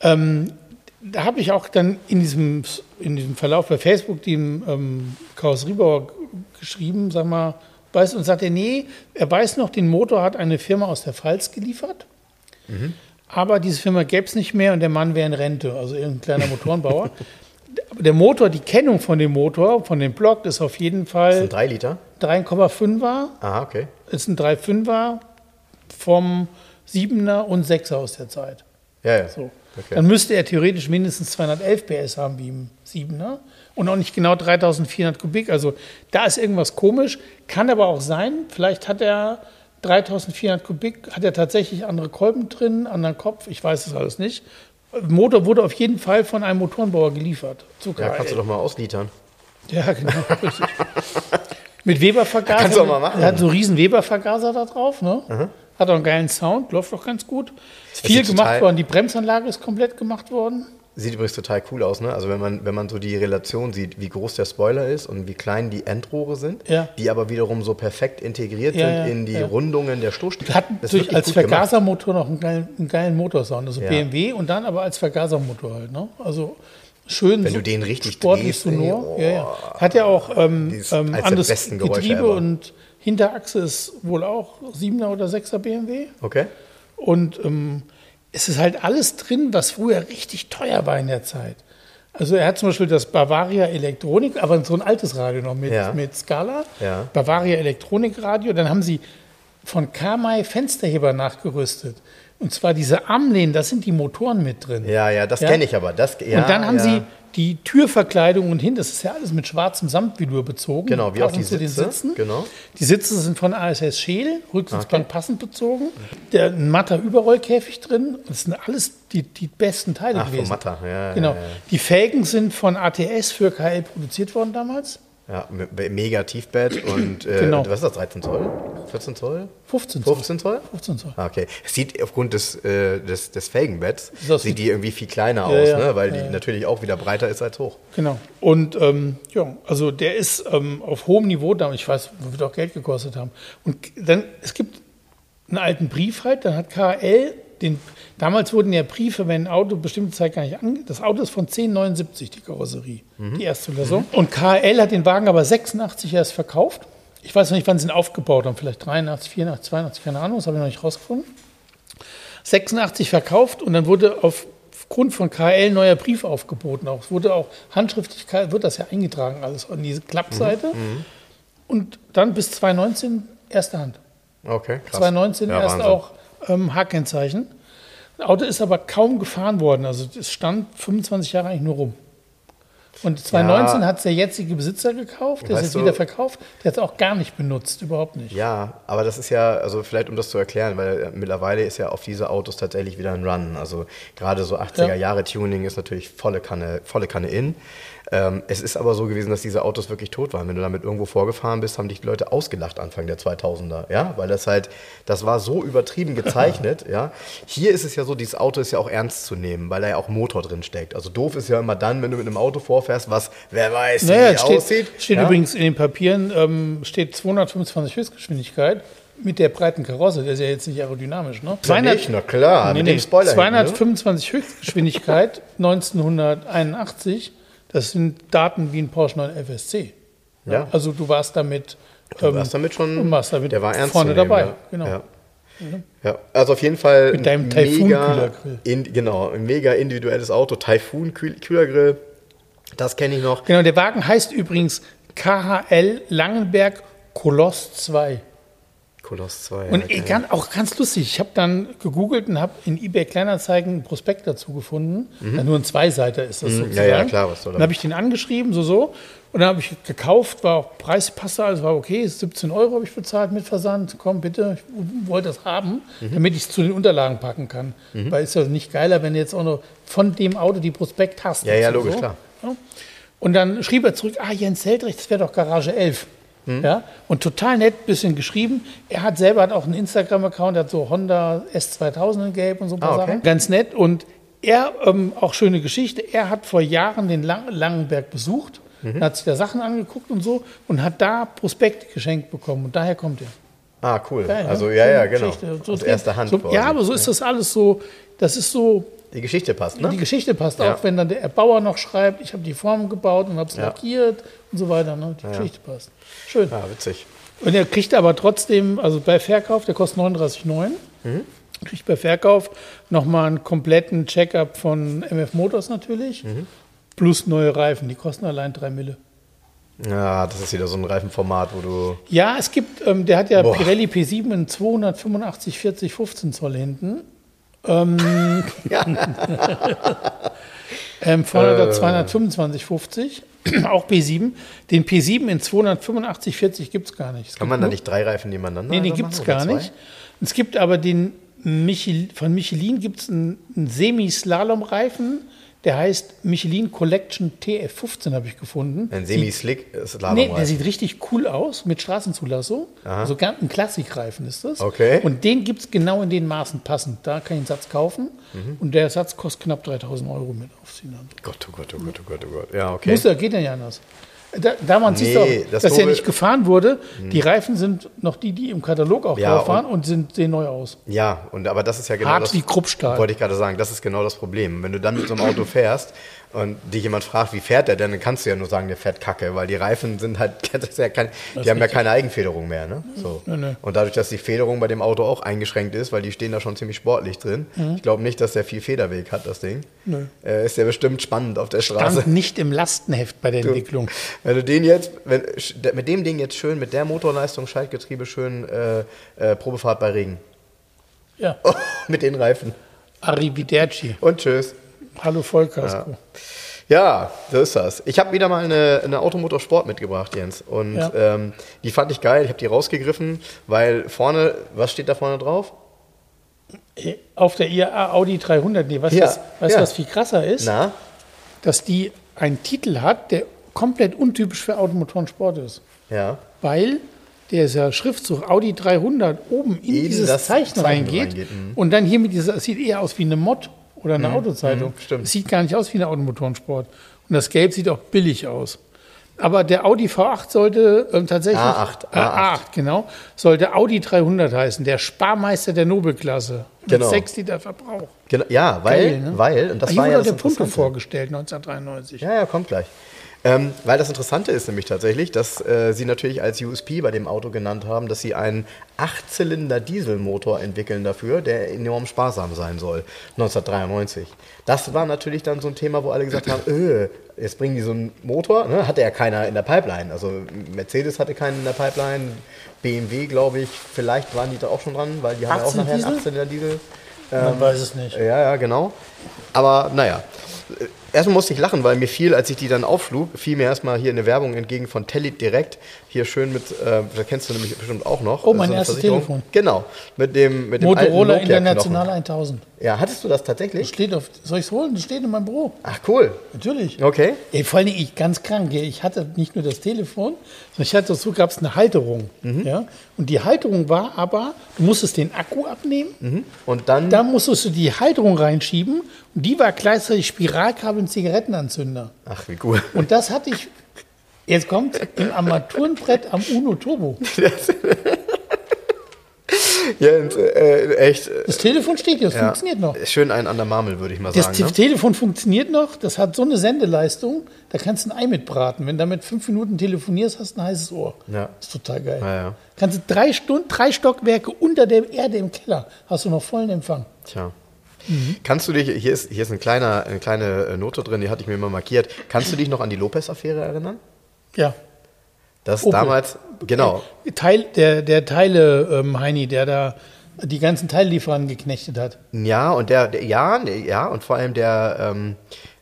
Ähm, da habe ich auch dann in diesem, in diesem Verlauf bei Facebook dem ähm, Karosseriebauer geschrieben, sag mal, weiß, und sagt er, nee, er weiß noch, den Motor hat eine Firma aus der Pfalz geliefert. Mhm. Aber diese Firma gäbe es nicht mehr und der Mann wäre in Rente, also irgendein kleiner Motorenbauer. der Motor, die Kennung von dem Motor, von dem Block, ist auf jeden Fall. Das sind 3 Liter? 3,5er. Aha, okay. Ist ein 3,5er vom 7er und 6er aus der Zeit. Ja, ja. So. Okay. Dann müsste er theoretisch mindestens 211 PS haben wie im 7er und auch nicht genau 3400 Kubik. Also da ist irgendwas komisch. Kann aber auch sein, vielleicht hat er 3400 Kubik, hat er tatsächlich andere Kolben drin, anderen Kopf, ich weiß es alles nicht. Motor wurde auf jeden Fall von einem Motorenbauer geliefert. ja, kannst du doch mal auslitern. Ja, genau, richtig. Mit Weber-Vergaser. Kannst du auch mal machen. Er hat so riesen Weber-Vergaser da drauf, ne? Mhm. Hat auch einen geilen Sound, läuft auch ganz gut. Ist viel gemacht worden, die Bremsanlage ist komplett gemacht worden. Sieht übrigens total cool aus, ne? Also wenn man, wenn man so die Relation sieht, wie groß der Spoiler ist und wie klein die Endrohre sind, ja. die aber wiederum so perfekt integriert ja, sind ja, in die Rundungen der Stoßstange. Hat natürlich als Vergasermotor noch einen geilen, einen geilen Motorsound, also BMW und dann aber als Vergasermotor halt, ne? Also schön Wenn du den richtig sportlich drehst, sonor. Oh, ja, ja. Hat ja auch ähm, ähm, anderes Getriebe und Hinterachse ist wohl auch 7er oder 6er BMW. Okay. Und ähm, es ist halt alles drin, was früher richtig teuer war in der Zeit. Also er hat zum Beispiel das Bavaria Elektronik, aber so ein altes Radio noch mit, ja. mit Scala. Ja. Bavaria Elektronikradio. Dann haben sie von Kamai Fensterheber nachgerüstet. Und zwar diese Armlehnen, da sind die Motoren mit drin. Ja, ja, das ja? kenne ich aber. Das, ja, und dann haben ja. sie die Türverkleidung und hin, das ist ja alles mit schwarzem Samtvelour bezogen. Genau, wie auch die Sitze. Den Sitzen. Genau. Die Sitze sind von ASS Scheel, Rücksitzbank okay. passend bezogen. Der ein matter Überrollkäfig drin. Das sind alles die, die besten Teile Ach, gewesen. Von Matter, ja. Genau. Ja, ja. Die Felgen sind von ATS für KL produziert worden damals. Ja, mega Tiefbett und äh, genau. was ist das, 13 Zoll? 14 Zoll? 15 Zoll. 15 Zoll? 15 Zoll. Ah, okay. Es sieht aufgrund des, äh, des, des Felgenbetts, das sieht die irgendwie viel kleiner ja, aus, ja, ne? weil die natürlich auch wieder breiter ist als hoch. Genau. Und ähm, ja, also der ist ähm, auf hohem Niveau da, ich weiß, wird auch Geld gekostet haben. Und dann, es gibt einen alten Brief halt, dann hat KL den, damals wurden ja Briefe, wenn ein Auto bestimmte Zeit gar nicht ange... Das Auto ist von 1079, die Karosserie, mhm. die Erstzulassung. Mhm. Und KL hat den Wagen aber 86 erst verkauft. Ich weiß noch nicht, wann sie ihn aufgebaut haben, vielleicht 83, 84, 82, keine Ahnung, das habe ich noch nicht rausgefunden. 86 verkauft und dann wurde aufgrund von KL neuer Brief aufgeboten. Auch, es wurde auch handschriftlich, wird das ja eingetragen, alles an diese Klappseite. Mhm. mhm. Und dann bis 2019 erste Hand. Okay, krass. 2019 ja, erst Wahnsinn. auch ähm, H-Kennzeichen. Das Auto ist aber kaum gefahren worden. Also es stand 25 Jahre eigentlich nur rum. Und 2019 ja, hat es der jetzige Besitzer gekauft, der ist jetzt wieder verkauft, der hat es auch gar nicht benutzt, überhaupt nicht. Ja, aber das ist ja, also vielleicht um das zu erklären, weil mittlerweile ist ja auf diese Autos tatsächlich wieder ein Run. Also gerade so 80er Jahre Tuning ist natürlich volle Kanne, volle Kanne in. Ähm, es ist aber so gewesen, dass diese Autos wirklich tot waren. Wenn du damit irgendwo vorgefahren bist, haben dich die Leute ausgelacht Anfang der 2000er, ja, weil das halt, das war so übertrieben gezeichnet, ja. Hier ist es ja so, dieses Auto ist ja auch ernst zu nehmen, weil da ja auch Motor drin steckt. Also doof ist ja immer dann, wenn du mit einem Auto vorfährst, was, wer weiß, naja, wie steht, aussieht. Steht ja? übrigens in den Papieren, ähm, steht 225 Höchstgeschwindigkeit mit der breiten Karosse, der ist ja jetzt nicht aerodynamisch, ne? 200, nicht, na klar, nee, mit dem Spoiler. 225 hinten, ne? Höchstgeschwindigkeit 1981 Das sind Daten wie ein Porsche 911 SC. Ja. Also du warst damit, du ähm, warst damit schon warst damit der war ernst vorne nehmen, dabei. Ja. Genau. Ja. Ja, also auf jeden Fall mit deinem Typhoon-Kühlergrill. In, genau, ein mega individuelles Auto, Typhoon-Kühlergrill. Das kenne ich noch. Genau, der Wagen heißt übrigens KHL Langenberg Koloss 2. Koloss 2. Und okay. ganz, auch ganz lustig, ich habe dann gegoogelt und habe in eBay Kleinanzeigen einen Prospekt dazu gefunden. Mhm. Ja, nur ein Zweiseiter ist das mhm. sozusagen. Ja, ja, klar, was soll Dann habe ich den angeschrieben, so, so. Und dann habe ich gekauft, war auch Preispasser, alles war okay, 17 Euro habe ich bezahlt mit Versand. Komm bitte, ich wollte das haben, mhm. damit ich es zu den Unterlagen packen kann. Mhm. Weil es ist ja nicht geiler, wenn du jetzt auch noch von dem Auto die Prospekt hast. Ja, ja, logisch, so. klar. Ja. Und dann schrieb er zurück, ah, Jens Heldrich, das wäre doch Garage 11. Mhm. Ja, und total nett, bisschen geschrieben. Er hat selber hat auch einen Instagram-Account, hat so Honda S2000 in Gelb und so ein paar ah, okay. Sachen. Ganz nett. Und er, ähm, auch schöne Geschichte, er hat vor Jahren den Lang Langenberg besucht dann hat sich da Sachen angeguckt und so und hat da Prospekt geschenkt bekommen. Und daher kommt er. Ah, cool. Geil, ne? also, ja, ja, genau. Geschichte. So Aus drin- erster Hand. So, ja, aber so ist das alles so, das ist so, Die Geschichte passt, ne? die Geschichte passt Ja. auch, wenn dann der Erbauer noch schreibt, ich habe die Form gebaut und habe es Ja. lackiert und so weiter. Ne? Die Geschichte passt. Schön. Ja, witzig. Und er kriegt aber trotzdem, also bei Verkauf, der kostet 39,9, Mhm. kriegt bei Verkauf nochmal einen kompletten Checkup von MF Motors natürlich, Mhm. plus neue Reifen, die kosten allein 3 Mille. Ja, das ist wieder so ein Reifenformat, wo du. Ja, es gibt, ähm, der hat ja Boah. Pirelli P7 in 285, 40, 15 Zoll hinten. Ähm, vorne hat er 225, 50, auch P7. Den P7 in 285, 40 gibt es gar nicht. Es Kann man da nur- nicht drei Reifen nebeneinander Nee, den gibt es gar zwei? nicht. Es gibt aber den Michel, von Michelin gibt es einen, einen Semi-Slalom-Reifen, der heißt Michelin Collection TF15, habe ich gefunden. Ein semi-slick Nee, Slalom. der sieht richtig cool aus mit Straßenzulassung. Also ganz ein Klassikreifen ist das. Okay. Und den gibt es genau in den Maßen passend. Da kann ich einen Satz kaufen. Mhm. Und der Satz kostet knapp 3000 Euro mit aufziehen. Also. Gott, oh Gott, oh Gott, oh Gott, oh Gott. Ja, okay. Muss ja, geht ja nicht anders. Da, man sieht Nee, auch, das dass er nicht gefahren wurde. Die Reifen sind noch die, die im Katalog auch Ja, drauf waren und sind, sehen neu aus. Ja, und aber das ist ja genau Hart das. wie Kruppstahl. Wollte ich gerade sagen, das ist genau das Problem. Wenn du dann mit so einem Auto fährst und dich jemand fragt, wie fährt der denn, dann kannst du ja nur sagen, der fährt kacke, weil die Reifen sind halt, ja kein, die haben ja keine Eigenfederung mehr. Ne? So. Nee, nee. Und dadurch, dass die Federung bei dem Auto auch eingeschränkt ist, weil die stehen da schon ziemlich sportlich drin. Mhm. Ich glaube nicht, dass der viel Federweg hat, das Ding. Äh, ist ja bestimend spannend auf der Straße. Stand nicht im Lastenheft bei der Entwicklung. Wenn du den jetzt, wenn, mit dem Ding jetzt schön, mit der Motorleistung, Schaltgetriebe schön äh, äh, Probefahrt bei Regen. Ja. mit den Reifen. Arrivederci. Und tschüss. Hallo Vollkasko. Ja, so ist das. Ich habe wieder mal eine, eine Automotorsport mitgebracht, Jens. Und Ja. ähm, die fand ich geil. Ich habe die rausgegriffen, weil vorne, was steht da vorne drauf? Auf der IAA Audi 300, nee, weißt du, Ja, was, weißt, ja. was viel krasser ist? Na? Dass die einen Titel hat, der komplett untypisch für Automotorensport ist. Ja. Weil dieser Schriftzug Audi 300 oben in In dieses das Zeichen, Zeichen reingeht, reingeht, mhm. und dann hier mit dieser, es sieht eher aus wie eine Mod oder eine Autozeitung. mhm, stimmt. Es sieht gar nicht aus wie ein Automotorensport. Und das Gelb sieht auch billig aus. Aber der Audi V8 sollte ähm, tatsächlich A8, Äh, A8, genau, sollte Audi 300 heißen, der Sparmeister der Nobelklasse mit Genau. 6 Liter Verbrauch. Genau, ja, weil, Geil, ne? weil, und das Hier war ja das der Punto vorgestellt, 1993. Ja, ja, kommt gleich. Ähm, weil das Interessante ist nämlich tatsächlich, dass äh, sie natürlich als USP bei dem Auto genannt haben, dass sie einen Achtzylinder-Dieselmotor entwickeln dafür, der enorm sparsam sein soll, 1993. Das war natürlich dann so ein Thema, wo alle gesagt haben, öh, jetzt bringen die so einen Motor, ne? hatte ja keiner in der Pipeline. Also Mercedes hatte keinen in der Pipeline, BMW, glaube ich, vielleicht waren die da auch schon dran, weil die haben ja auch nachher einen 18 Achtzylinder-Diesel. Man weiß es nicht. Ja, ja, genau. Aber naja. Erstmal musste ich lachen, weil mir fiel, als ich die dann aufschlug, fiel mir erstmal hier eine Werbung entgegen von Telit direkt. Hier schön mit, äh, da kennst du nämlich bestimmt auch noch. Oh, mein so erstes. Telefon. Genau. Mit dem, mit dem Motorola. International 1000. Ja, hattest du das Das tatsächlich? steht auf, soll ich es holen? Das steht in meinem Büro. Ach, cool. Natürlich. Okay. Ey, vor allem ich ganz krank. Ich hatte nicht nur das Telefon, sondern ich hatte dazu gab es eine Halterung. Mhm. Ja? Und die Halterung war aber, du musstest den Akku abnehmen, Und dann, da musstest du die Halterung reinschieben und die war gleichzeitig Spiralkabel und Zigarettenanzünder. ach, wie cool. Und das hatte ich, jetzt kommt im Armaturenbrett am Uno Turbo. Jens, äh, echt. äh, Das Telefon steht hier, es Ja. funktioniert noch. Schön ein an der Marmel, würde ich mal Das sagen. Te- Ne? Telefon funktioniert noch, das hat so eine Sendeleistung, da kannst du ein Ei mitbraten. Wenn du damit fünf Minuten telefonierst, hast du ein heißes Ohr. Ja. Das ist total geil. Ja, ja. Kannst du drei Stunden, drei Stockwerke unter der Erde im Keller, hast du noch vollen Empfang. Tja. Kannst du dich, hier ist, hier ist ein kleiner, eine kleine äh, Note drin, die hatte ich mir mal markiert. Kannst du dich noch an die Lopez-Affäre erinnern? Ja. Das Opel. damals, genau. Teil, der, der Teile, ähm, Heini, der da die ganzen Teillieferanten geknechtet hat. Ja, und der, der ja, ja, und vor allem der, ähm,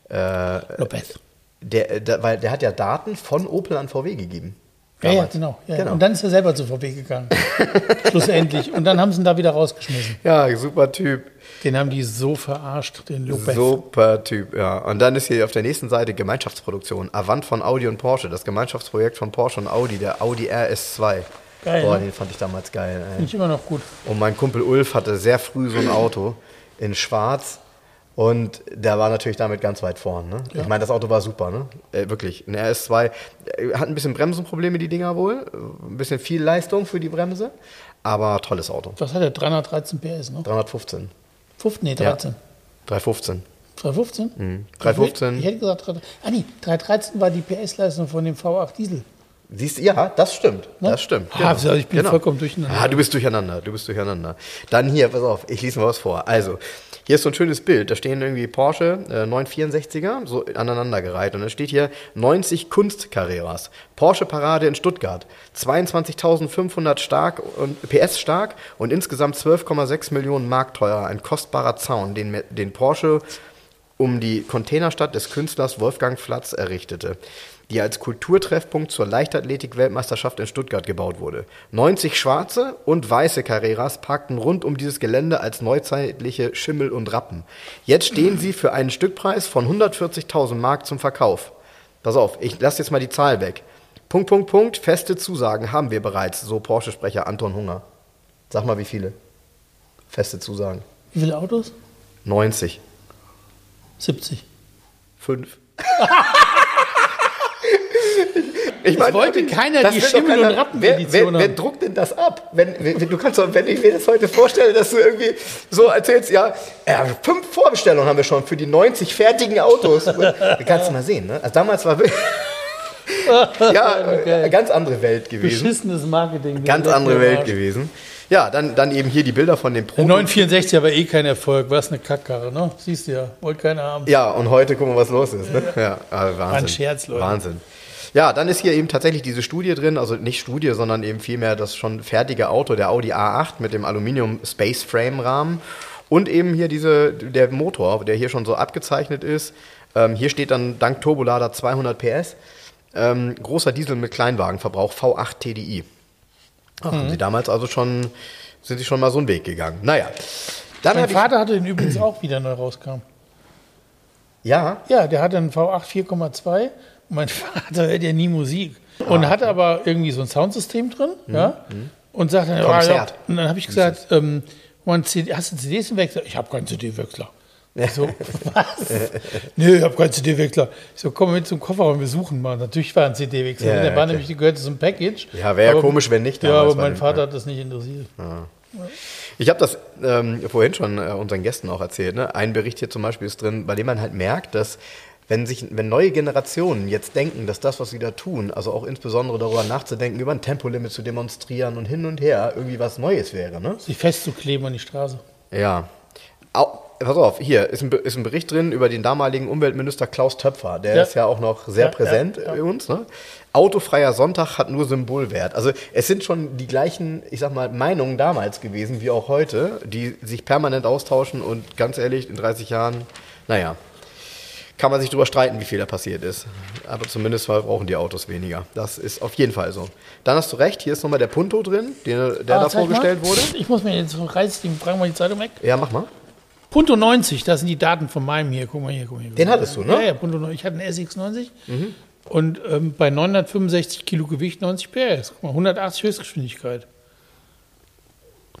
äh, Lopez. der, der, weil der hat ja Daten von Opel an VW gegeben. Ja, ja, genau. Ja, genau. Und dann ist er selber zu VW gegangen. Schlussendlich. Und dann haben sie ihn da wieder rausgeschmissen. ja, super Typ. Den haben die so verarscht, den Lopez. Super Typ, ja. Und dann ist hier auf der nächsten Seite Gemeinschaftsproduktion. Avant von Audi und Porsche. Das Gemeinschaftsprojekt von Porsche und Audi, der Audi RS2. Geil, Boah, ne? den fand ich damals geil. Finde ich immer noch gut. Und mein Kumpel Ulf hatte sehr früh so ein Auto in schwarz Und der war natürlich damit ganz weit vorn. Ne? Ich meine, das Auto war super, ne? Äh, wirklich. Ein RS2 äh, hat ein bisschen Bremsenprobleme, die Dinger wohl. Ein bisschen viel Leistung für die Bremse. Aber tolles Auto. Was hat er? 313 PS, ne? 315. 15, nee, Ja. 13. 315. 315? Mhm. 315. Ich hätte gesagt, 3, ah nee, 313 war die PS-Leistung von dem V8 Diesel. Siehst du, ja, das stimmt. Ne? Das stimmt. Ah, also ich bin vollkommen durcheinander. Ah, du bist durcheinander, du bist durcheinander. Dann hier, pass auf, ich lese mal was vor. Also, hier ist so ein schönes Bild. Da stehen irgendwie Porsche äh, 964er so aneinandergereiht. Und da steht hier 90 Kunst-Carreras. Porsche Parade in Stuttgart. 22.500 stark und PS stark und insgesamt 12,6 Millionen Mark teuer. Ein kostbarer Zaun, den, den Porsche um die Containerstadt des Künstlers Wolfgang Flatz errichtete, die als Kulturtreffpunkt zur Leichtathletik-Weltmeisterschaft in Stuttgart gebaut wurde. 90 schwarze und weiße Carreras parkten rund um dieses Gelände als neuzeitliche Schimmel und Rappen. Jetzt stehen sie für einen Stückpreis von 140.000 Mark zum Verkauf. Pass auf, ich lasse jetzt mal die Zahl weg. Punkt, Punkt, Punkt, feste Zusagen haben wir bereits, so Porsche-Sprecher Anton Hunger. Sag mal, wie viele? Feste Zusagen. Wie viele Autos? 90. 70. Fünf. ich meine, wollte keiner die Schimmel- keiner- und Rappen-Edition wer, wer, wer druckt denn das ab? Wenn, wenn, du kannst doch, wenn ich mir das heute vorstelle, dass du irgendwie so erzählst, ja, ja fünf Vorbestellungen haben wir schon für die 90 fertigen Autos. kannst du mal sehen, ne? Also damals war wirklich- ja, äh, ganz andere Welt gewesen. Beschissenes Marketing. Ganz andere Welt gewesen. Ja, dann, dann eben hier die Bilder von dem Der Pro. 964 war eh kein Erfolg, war es eine Kackkarre, ne? Siehst du ja, wollte keiner haben. Ja, und heute gucken wir, was los ist. Ne? Ja, also Wahnsinn. ein Scherz, Leute. Wahnsinn. Ja, dann ist hier eben tatsächlich diese Studie drin, also nicht Studie, sondern eben vielmehr das schon fertige Auto, der Audi A8 mit dem Aluminium Space Frame Rahmen und eben hier diese, der Motor, der hier schon so abgezeichnet ist. Ähm, hier steht dann dank Turbolader 200 PS. Ähm, großer Diesel mit Kleinwagenverbrauch V8 TDI. Ach, Mhm. Haben sie damals also schon, sind sie schon mal so einen Weg gegangen. Naja. Dann Mein Vater hatte den übrigens auch wieder neu rauskam. ja, Ja, der hatte einen V8 4,2 und mein Vater hört ja nie Musik. Und hatte aber irgendwie so ein Soundsystem drin, ja, und sagte dann, ah, ja. Konzert. Und dann habe ich gesagt, ähm, hast du CDs im Wechsel? Ich habe keinen CD-Wechsler. Ich So, was? Nö, ich habe keinen CD-Wechsler. Ich so, komm mit zum Kofferraum, wir suchen mal. Natürlich war ein CD-Wechsler. Ja, der ja, war nämlich, gehörte zum Package. Ja, wäre ja komisch, wenn nicht Ja, aber mein Vater hat das nicht interessiert. Ich habe das ähm, vorhin schon äh, unseren Gästen auch erzählt. Ne? Ein Bericht hier zum Beispiel ist drin, bei dem man halt merkt, dass wenn sich, wenn neue Generationen jetzt denken, dass das, was sie da tun, also auch insbesondere darüber nachzudenken, über ein Tempolimit zu demonstrieren und hin und her, irgendwie was Neues wäre. Ne? Sich festzukleben an die Straße. Ja. Au, pass auf, hier ist ein, ist ein Bericht drin über den damaligen Umweltminister Klaus Töpfer. Der Ja. ist ja auch noch sehr Ja, präsent ja. bei uns. Ne? Autofreier Sonntag hat nur Symbolwert. Also es sind schon die gleichen, ich sag mal, Meinungen damals gewesen wie auch heute, die sich permanent austauschen und ganz ehrlich, in 30 Jahren, naja, kann man sich drüber streiten, wie viel da passiert ist. Aber zumindest verbrauchen die Autos weniger. Das ist auf jeden Fall so. Dann hast du recht, hier ist nochmal der Punto drin, der, der Ah, da mal. vorgestellt wurde. Ich muss mir jetzt reiß die, fragen wir die Zeitung weg. Ja, mach mal. Punto 90, das sind die Daten von meinem hier. Guck mal hier, guck mal hier. Den hattest du, ne? Ja, ja, Punto 90. Ich hatte einen SX90 und ähm, bei 965 Kilo Gewicht 90 PS. Guck mal, 180 Höchstgeschwindigkeit.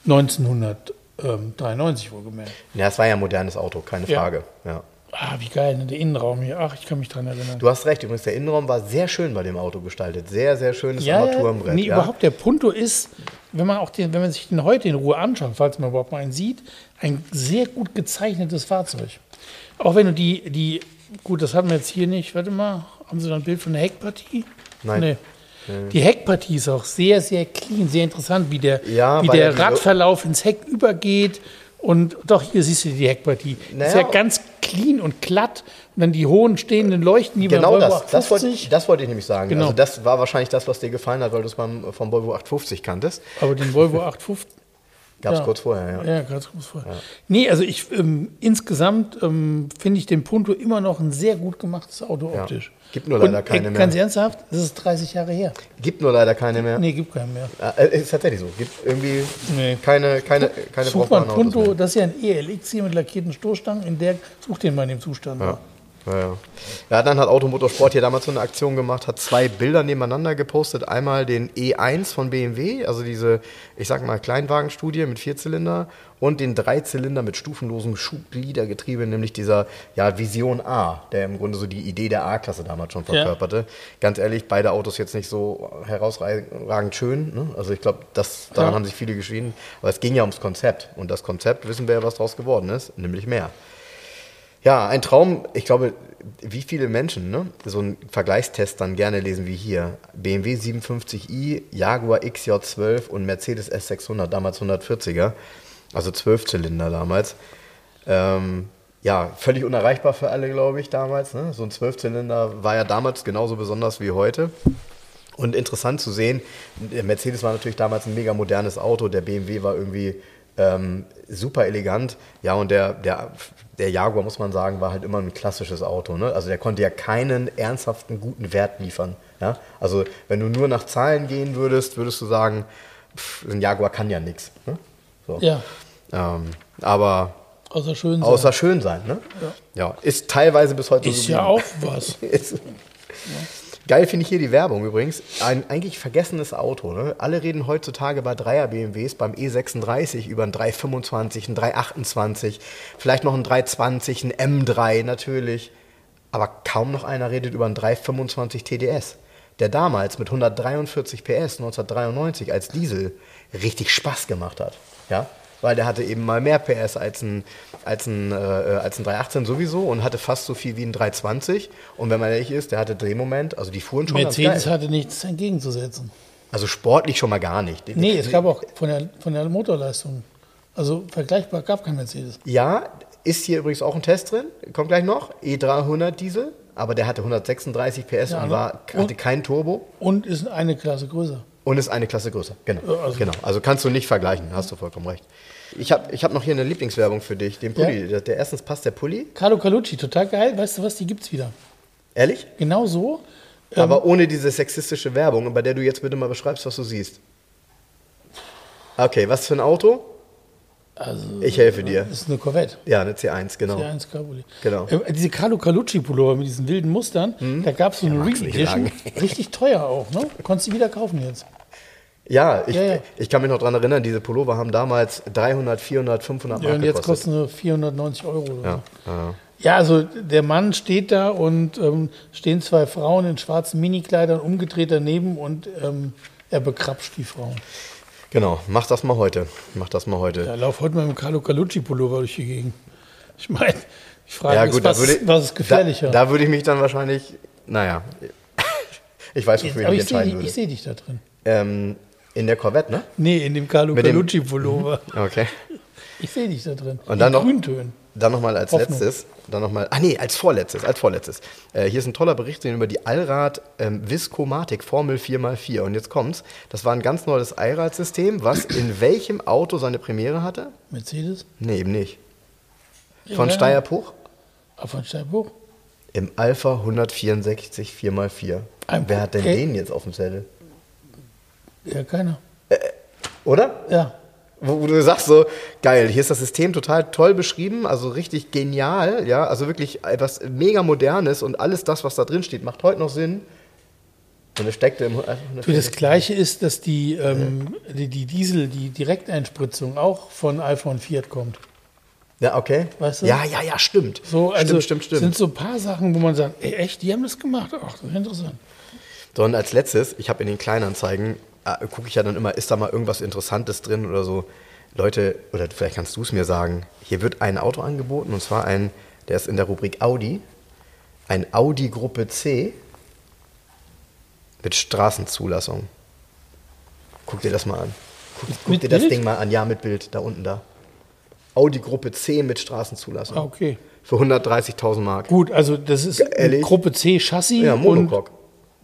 1993 wohlgemerkt. Ja, es war ja ein modernes Auto, keine Ja. Frage. Ja. Ah, wie geil, ne? der Innenraum hier. Ach, ich kann mich dran erinnern. Du hast recht, übrigens, der Innenraum war sehr schön bei dem Auto gestaltet. Sehr, sehr schönes Armaturenbrett. nee, ja. überhaupt der Punto ist, wenn man auch den, wenn man sich den heute in Ruhe anschaut, falls man überhaupt mal einen sieht, ein sehr gut gezeichnetes Fahrzeug. Auch wenn du die, die, gut, das haben wir jetzt hier nicht, warte mal, haben Sie da ein Bild von der Heckpartie? Nein. Nee. Die Heckpartie ist auch sehr, sehr clean, sehr interessant, wie der, Ja, wie der ja Radverlauf ins Heck übergeht. Und doch, hier siehst du die Heckpartie. Naja. Ist ja ganz clean und glatt. Und dann die hohen stehenden Leuchten, die Genau beim Volvo das, das wollte, 850. das wollte ich nämlich sagen. Genau. Also das war wahrscheinlich das, was dir gefallen hat, weil du es vom Volvo 850 kanntest. Aber den Volvo 850 Gab es Ja. kurz vorher, ja. Ja, ganz kurz vorher. Nee, also ich ähm, insgesamt ähm, finde ich den Punto immer noch ein sehr gut gemachtes Auto Ja. optisch. Gibt nur leider Und, keine äh, mehr. Ganz ernsthaft, das ist 30 Jahre her. Gibt nur leider keine mehr. Nee, gibt keinen mehr. Äh, ist tatsächlich so. Gibt irgendwie Nee. keine, keine, keine mal ein Punto, das ist ja ein ELX hier mit lackierten Stoßstangen, in der, such den mal in dem Zustand. Ja. Ja, ja. ja, dann hat Automotorsport hier damals so eine Aktion gemacht, hat zwei Bilder nebeneinander gepostet. Einmal den E1 von BMW, also diese, ich sag mal, Kleinwagenstudie mit Vierzylinder und den Dreizylinder mit stufenlosem Schubgliedergetriebe, nämlich dieser ja, Vision A, der im Grunde so die Idee der A-Klasse damals schon verkörperte. Ja. Ganz ehrlich, beide Autos jetzt nicht so herausragend schön. Ne? Also ich glaube, daran ja. haben sich viele geschieden. Aber es ging ja ums Konzept. Und das Konzept wissen wir ja, was daraus geworden ist, nämlich mehr. Ja, ein Traum, ich glaube, wie viele Menschen ne, so einen Vergleichstest dann gerne lesen wie hier. BMW 57i, Jaguar XJ12 und Mercedes S600, damals 140er, also 12 Zylinder damals. Ähm, ja, völlig unerreichbar für alle, glaube ich, damals. Ne? So ein 12-Zylinder war ja damals genauso besonders wie heute. Und interessant zu sehen, der Mercedes war natürlich damals ein mega modernes Auto, der BMW war irgendwie ähm, super elegant. Ja, und der, der, der Jaguar, muss man sagen, war halt immer ein klassisches Auto. Ne? Also der konnte ja keinen ernsthaften, guten Wert liefern. Ja? Also wenn du nur nach Zahlen gehen würdest, würdest du sagen, pff, ein Jaguar kann ja nichts. Ne? So. Ja. Ähm, aber Außer schön sein. Außer schön sein, ne? Ja. ja. Ist teilweise bis heute ist so. Ist ja auch was. ist, ja. Geil finde ich hier die Werbung übrigens. Ein eigentlich vergessenes Auto. Ne? Alle reden heutzutage bei Dreier BMWs beim E36 über ein 325, ein 328, vielleicht noch ein 320, ein M3 natürlich. Aber kaum noch einer redet über ein 325 TDS, der damals mit 143 PS 1993 als Diesel richtig Spaß gemacht hat. Ja? Weil der hatte eben mal mehr PS als ein, als ein, äh, als ein 318 sowieso und hatte fast so viel wie ein 320. Und wenn man ehrlich ist, der hatte Drehmoment, also die fuhren schon Mercedes hatte nichts entgegenzusetzen. Also sportlich schon mal gar nicht. Nee, es gab auch von der, von der Motorleistung. Also vergleichbar gab kein Mercedes. Ja, ist hier übrigens auch ein Test drin, kommt gleich noch. E300 Diesel, aber der hatte 136 PS ja, und war, hatte und, kein Turbo. Und ist eine Klasse größer. Und ist eine Klasse größer, genau. Also, genau. also kannst du nicht vergleichen, hast du vollkommen recht. Ich habe ich hab noch hier eine Lieblingswerbung für dich, den Pulli. Ja? Der, erstens passt der Pulli. Carlo Calucci, total geil. Weißt du was, die gibt's wieder. Ehrlich? Genau so. Aber ähm, ohne diese sexistische Werbung, bei der du jetzt bitte mal beschreibst, was du siehst. Okay, was für ein Auto? Also, ich helfe dir. Das ist eine Corvette. Ja, eine C1, genau. C1 Cabriolet. Genau. Äh, diese Carlo Calucci Pullover mit diesen wilden Mustern, hm? da gab es so eine Re-Edition. Richtig teuer auch, ne? Konntest du wieder kaufen jetzt. Ja ich, ja, ja. ich kann mich noch daran erinnern, diese Pullover haben damals 300, 400, 500 Mark Ja, und jetzt gekostet. kosten sie 490 Euro. Oder ja, so. ja. also der Mann steht da und ähm, stehen zwei Frauen in schwarzen Minikleidern umgedreht daneben und ähm, er bekrapscht die Frauen. Genau, mach das mal heute. Mach das mal heute. Ja, lauf heute mal mit dem Carlo Calucci Pullover durch die Gegend. Ich meine, ich frage ja, gut, ist, was, würde, was ist gefährlicher? Da, da, würde ich mich dann wahrscheinlich, naja, ich weiß, wofür ich mich entscheiden seh, würde. Ich sehe dich da drin. Ähm, in der Corvette, ne? Nee, in dem Carlo Calucci Pullover. Okay. Ich sehe dich da drin. Und dann noch, Grüntönen. Dann nochmal als Hoffnung. letztes, dann noch mal, ah nee, als vorletztes, als vorletztes. Äh, hier ist ein toller Bericht über die Allrad ähm, Viscomatic Formel 4x4. Und jetzt kommt's, das war ein ganz neues Allradsystem, was in welchem Auto seine Premiere hatte? Mercedes? Nee, eben nicht. Von ja, Steierpuch? Ah, von Steierpuch? Im Alpha 164 4x4. Ein Wer hat denn okay. den jetzt auf dem Zettel? Ja, keiner. Äh, oder? Ja. Wo, wo, du sagst so, geil, hier ist das System total toll beschrieben, also richtig genial, ja, also wirklich etwas mega modernes und alles das, was da drin steht, macht heute noch Sinn. Und es steckte im. Du, das Gleiche ist, dass die, ähm, die, die, Diesel, die Direkteinspritzung auch von iPhone Fiat kommt. Ja, okay. Weißt du? Ja, ja, ja, stimmt. So, also stimmt, stimmt, stimmt. sind so ein paar Sachen, wo man sagt, ey, echt, die haben das gemacht. Ach, das ist interessant. So, und als letztes, ich habe in den Kleinanzeigen gucke ich ja dann immer, ist da mal irgendwas Interessantes drin oder so. Leute, oder vielleicht kannst du es mir sagen, hier wird ein Auto angeboten und zwar ein, der ist in der Rubrik Audi, ein Audi Gruppe C mit Straßenzulassung. Guck dir das mal an. Guck, guck dir das Ding mal an, ja, mit Bild, da unten da. Audi Gruppe C mit Straßenzulassung. Ah, okay. Für 130.000 Mark. Gut, also das ist Gruppe C Chassis. Ja, Monocoque.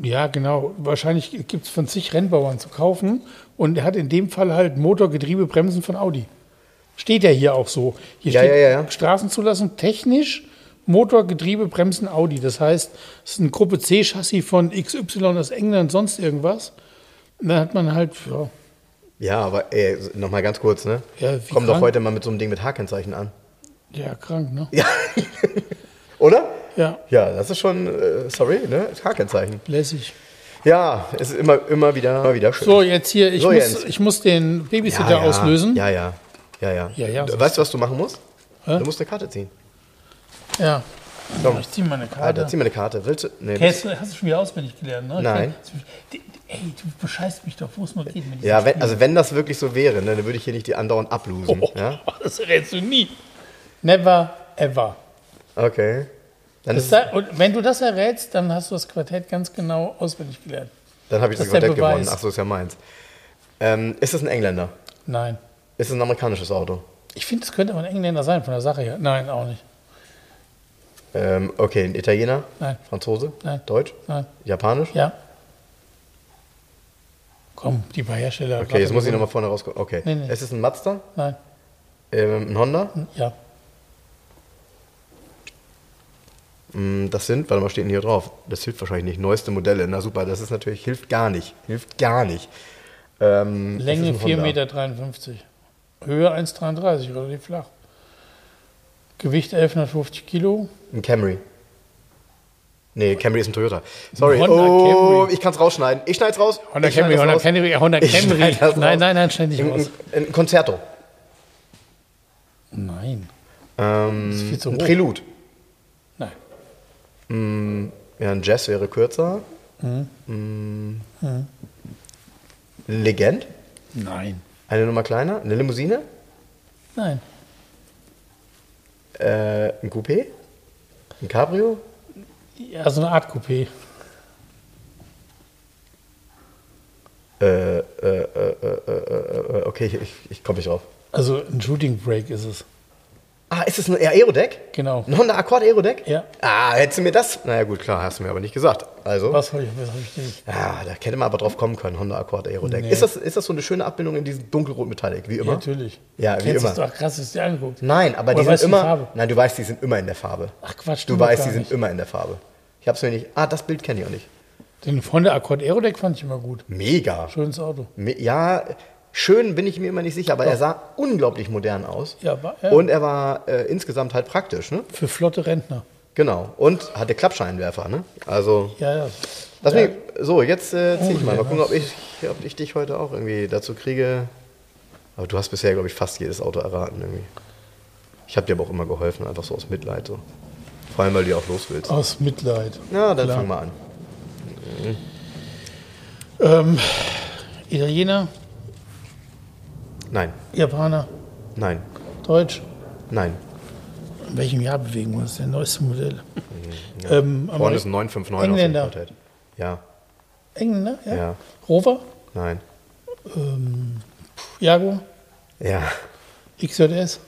Ja, genau. Wahrscheinlich gibt es von zig Rennbauern zu kaufen. Und er hat in dem Fall halt Motor, Getriebe, Bremsen von Audi. Steht ja hier auch so. Hier ja, steht ja, ja. Straßenzulassung technisch, Motor, Getriebe, Bremsen Audi. Das heißt, es ist ein Gruppe C-Chassis von XY aus England, sonst irgendwas. Und dann hat man halt, ja. Ja, aber nochmal ganz kurz, ne? Ja, Komm krank? doch heute mal mit so einem Ding mit H-Kennzeichen an. Ja, krank, ne? Ja. Oder? Ja, Ja, das ist schon, äh, sorry, ne? K-Kennzeichen. lässig. Ja, es ist immer, immer wieder, immer wieder schön. So, jetzt hier, ich, So, muss, ich muss den Babysitter ja, ja. auslösen. Ja, ja. Ja, ja. Ja, ja, weißt du, was du machen musst? Hä? Du musst eine Karte ziehen. Ja. Komm. Ich ziehe meine Alter, Karte. zieh mal eine Karte. Willst du? Nee, Okay, hast, du, hast du schon wieder auswendig gelernt, ne? Nein. Ey, du bescheißt mich doch, wo es nur geht. Mit ja, wenn, also wenn das wirklich so wäre, ne, dann würde ich hier nicht die andauernd ablosen. Oh, Ja? Das errätst du nie. Never ever. Okay. Dann, ist, sei- und wenn du das errätst, dann hast du das Quartett ganz genau auswendig gelernt. dann habe ich das das Quartett gewonnen. Ach so, ist ja meins. Ähm, ist es ein Engländer? Nein. Ist es ein amerikanisches Auto? Ich finde, es könnte aber ein Engländer sein, von der Sache her. Nein, auch nicht. Ähm, okay, ein Italiener? Nein. Franzose? Nein. Deutsch? Nein. Japanisch? Ja. Komm, die paar Hersteller. Okay, jetzt muss ich nochmal vorne rauskommen. Okay. Nee, nee. Es ist ein Mazda? Nein. Ähm, ein Honda? Ja. Mm, Das sind, warte mal, steht denn hier drauf? Das hilft wahrscheinlich nicht. Neueste Modelle. Na super, das ist natürlich, hilft gar nicht. Hilft gar nicht. Ähm, Länge ist ein Honda. 4,53 Meter. Höhe 1,33, relativ flach. Gewicht 1150 Kilo. Ein Camry. Nee, Camry ist ein Toyota. Sorry. Honda oh, Camry. ich kann es rausschneiden. Ich schneide es raus. Honda Ich Camry, das Honda raus. Camry, Honda Ich Camry. das Nein, nein, nein, schneid nicht Ein, raus. ein, ein Concerto. Nein. Ähm, ist viel zu ein hoch. Prelude. Nein. Ja, ein Jazz wäre kürzer. Mm. Legend. Nein. Eine Nummer kleiner. Eine Limousine. Nein. Äh, ein Coupé. Ein Cabrio. Ja, so eine Art Coupé. Äh, äh, äh, äh, äh, äh, okay, ich, ich, komme nicht drauf. Also ein Shooting Brake ist es. Ah, ist es ein Aerodeck? Genau. Ein Honda Accord Aerodeck? Ja. Ah, hättest du mir das? Naja, gut, klar, hast du mir aber nicht gesagt. Also. Was habe ich, was hab ich nicht? Ah, da hätte man aber drauf kommen können, Honda Accord Aerodeck. Nee. Ist, das, ist das so eine schöne Abbildung in diesem dunkelrot Metallic, wie Ja, immer? natürlich. Ja, wie Kennst immer. du doch krass, dass du dir angeguckt. Nein, aber Oder die sind du die immer. Farbe? Nein, du weißt, die sind immer in der Farbe. Ach Quatsch, Du stimmt weißt, die sind nicht. immer in der Farbe. Ich hab's mir nicht. Ah, das Bild kenne ich auch nicht. Den Honda Accord Aerodeck fand ich immer gut. Mega. Schönes Auto. Me- Ja, schön bin ich mir immer nicht sicher, aber er sah unglaublich modern aus. Ja, war, ja. Und er war äh, insgesamt halt praktisch, ne? Für flotte Rentner. Genau. Und hatte Klappscheinwerfer, ne? Also, Ja, ja. lass ja. mich, so, jetzt äh, zieh ich Oh, mal. Mal ja, gucken, ob ich, ob ich dich heute auch irgendwie dazu kriege. Aber du hast bisher, glaube ich, fast jedes Auto erraten irgendwie. Ich habe dir aber auch immer geholfen, einfach so aus Mitleid. So. Vor allem, weil du ja auch los willst. Aus Mitleid. Ja, dann Klar. fang mal an. Ähm, Italiener, Nein, Japaner, nein, Deutsch. nein. In welchem Jahr bewegen wir uns? Der neueste Modell. Ähm, Vorne ist ein 959 Engländer. Quartett. Ja, Engländer, ja? Ja. Rover, nein. Jaguar, Ja. XJS,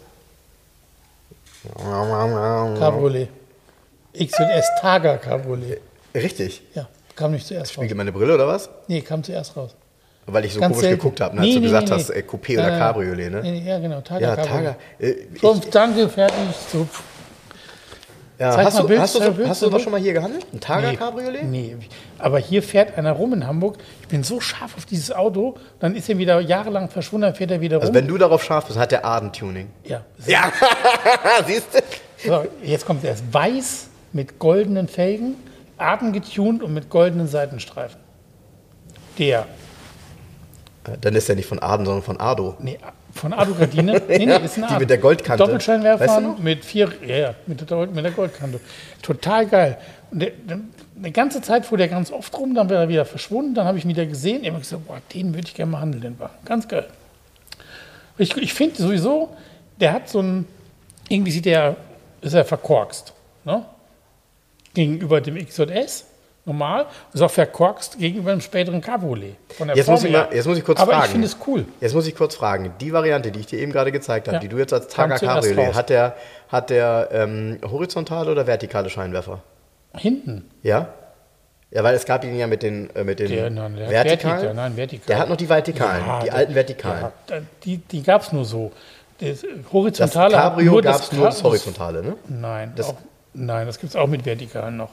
Cabriolet. XJS Targa Cabriolet. Richtig. Ja, kam nicht zuerst raus. Spiegelt meine Brille oder was? Nee, kam zuerst raus. Weil ich so Ganz komisch selten. geguckt habe, ne, als Nee, du nee, gesagt nee, hast, äh, Coupé oder Cabriolet, ne? Ja, genau, Targa Ja, Cabriolet. Targa. Äh, So, danke, fertig. So. ja, hast mal du, Bild, hast du, so, Bild hast du zurück. schon mal hier gehandelt? Ein Targa Nee, Cabriolet? Nee, aber hier fährt einer rum in Hamburg. Ich bin so scharf auf dieses Auto, dann ist er wieder jahrelang verschwunden, dann fährt er wieder rum. Also wenn du darauf scharf bist, hat der Adentuning. ja. Ja, siehst du? So, jetzt kommt er. Er ist weiß mit goldenen Felgen, atemgetuned und mit goldenen Seitenstreifen. Der, Dann ist er nicht von Aden, sondern von Ado. nee, von Ado Gardine. Nee, nee, ist ein Die mit der Goldkante. Doppelscheinwerfer Weißt du mit vier, ja, ja, mit der, mit der Goldkante. Total geil. Und der, der, eine ganze Zeit fuhr der ganz oft rum, dann wäre er wieder verschwunden, dann habe ich ihn wieder gesehen. Ich habe gesagt, boah, den würde ich gerne mal handeln, den war ganz geil. Ich, ich finde sowieso, der hat so ein, irgendwie sieht der, ist er verkorkst, ne? Gegenüber dem XJS, normal, ist auch verkorkst gegenüber dem späteren Cabriolet. Von der Jetzt Form muss, ich mal, jetzt muss ich kurz Aber fragen. ich finde es cool. Jetzt muss ich kurz fragen. Die Variante, die ich dir eben gerade gezeigt habe, Ja. die du jetzt als Targa Cabriolet, hat der, hat der ähm, horizontale oder vertikale Scheinwerfer? Hinten. Ja? Ja, weil es gab ihn ja mit den, äh, mit den Der, nein, der hat vertikalen. vertikal, nein, vertikal. Der hat noch die vertikalen, Ja, die der- alten vertikalen. Ja, die die gab es nur so. Das Das horizontale hat Cabrio das gab es nur das horizontale, ne? Nein, Das- auch, nein, das gibt es auch mit vertikalen noch.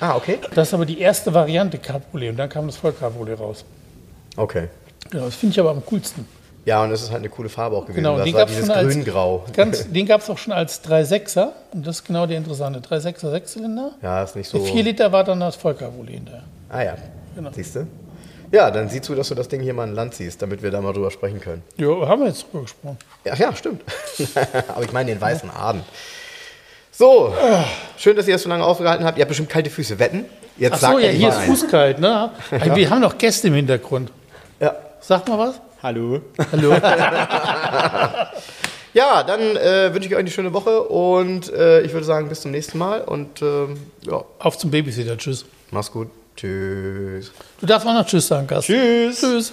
Ah, okay. Das ist aber die erste Variante Cabriolet und dann kam das Vollcabriolet raus. Okay. Genau, das finde ich aber am coolsten. Ja, und es ist halt eine coole Farbe auch gewesen. Genau, das den war dieses Grün-Grau. Den gab es auch schon als 3,6er. Und das ist genau der interessante. 3,6er Sechszylinder. Ja, ist nicht so. Der 4 Liter war dann das Vollkarboli hinterher. Ah ja, Genau. siehst du? Ja, dann sieh zu, dass du das Ding hier mal in Land ziehst, damit wir da mal drüber sprechen können. Jo, haben wir jetzt drüber gesprochen. Ja, ja, stimmt. Aber ich meine den weißen Aden. So, schön, dass ihr das so lange aufgehalten habt. Ihr habt bestimmt kalte Füße. Wetten? Jetzt Ach so, sagt ja, er hier ist fußkalt, ne? Wir haben noch Gäste im Hintergrund. Ja. Sag mal was. Hallo. Hallo. ja, dann äh, wünsche ich euch eine schöne Woche und äh, ich würde sagen, bis zum nächsten Mal und ähm, ja, Auf zum Babysitter. Tschüss. mach's gut. Tschüss. Du darfst auch noch Tschüss sagen, Gast. Tschüss. Tschüss.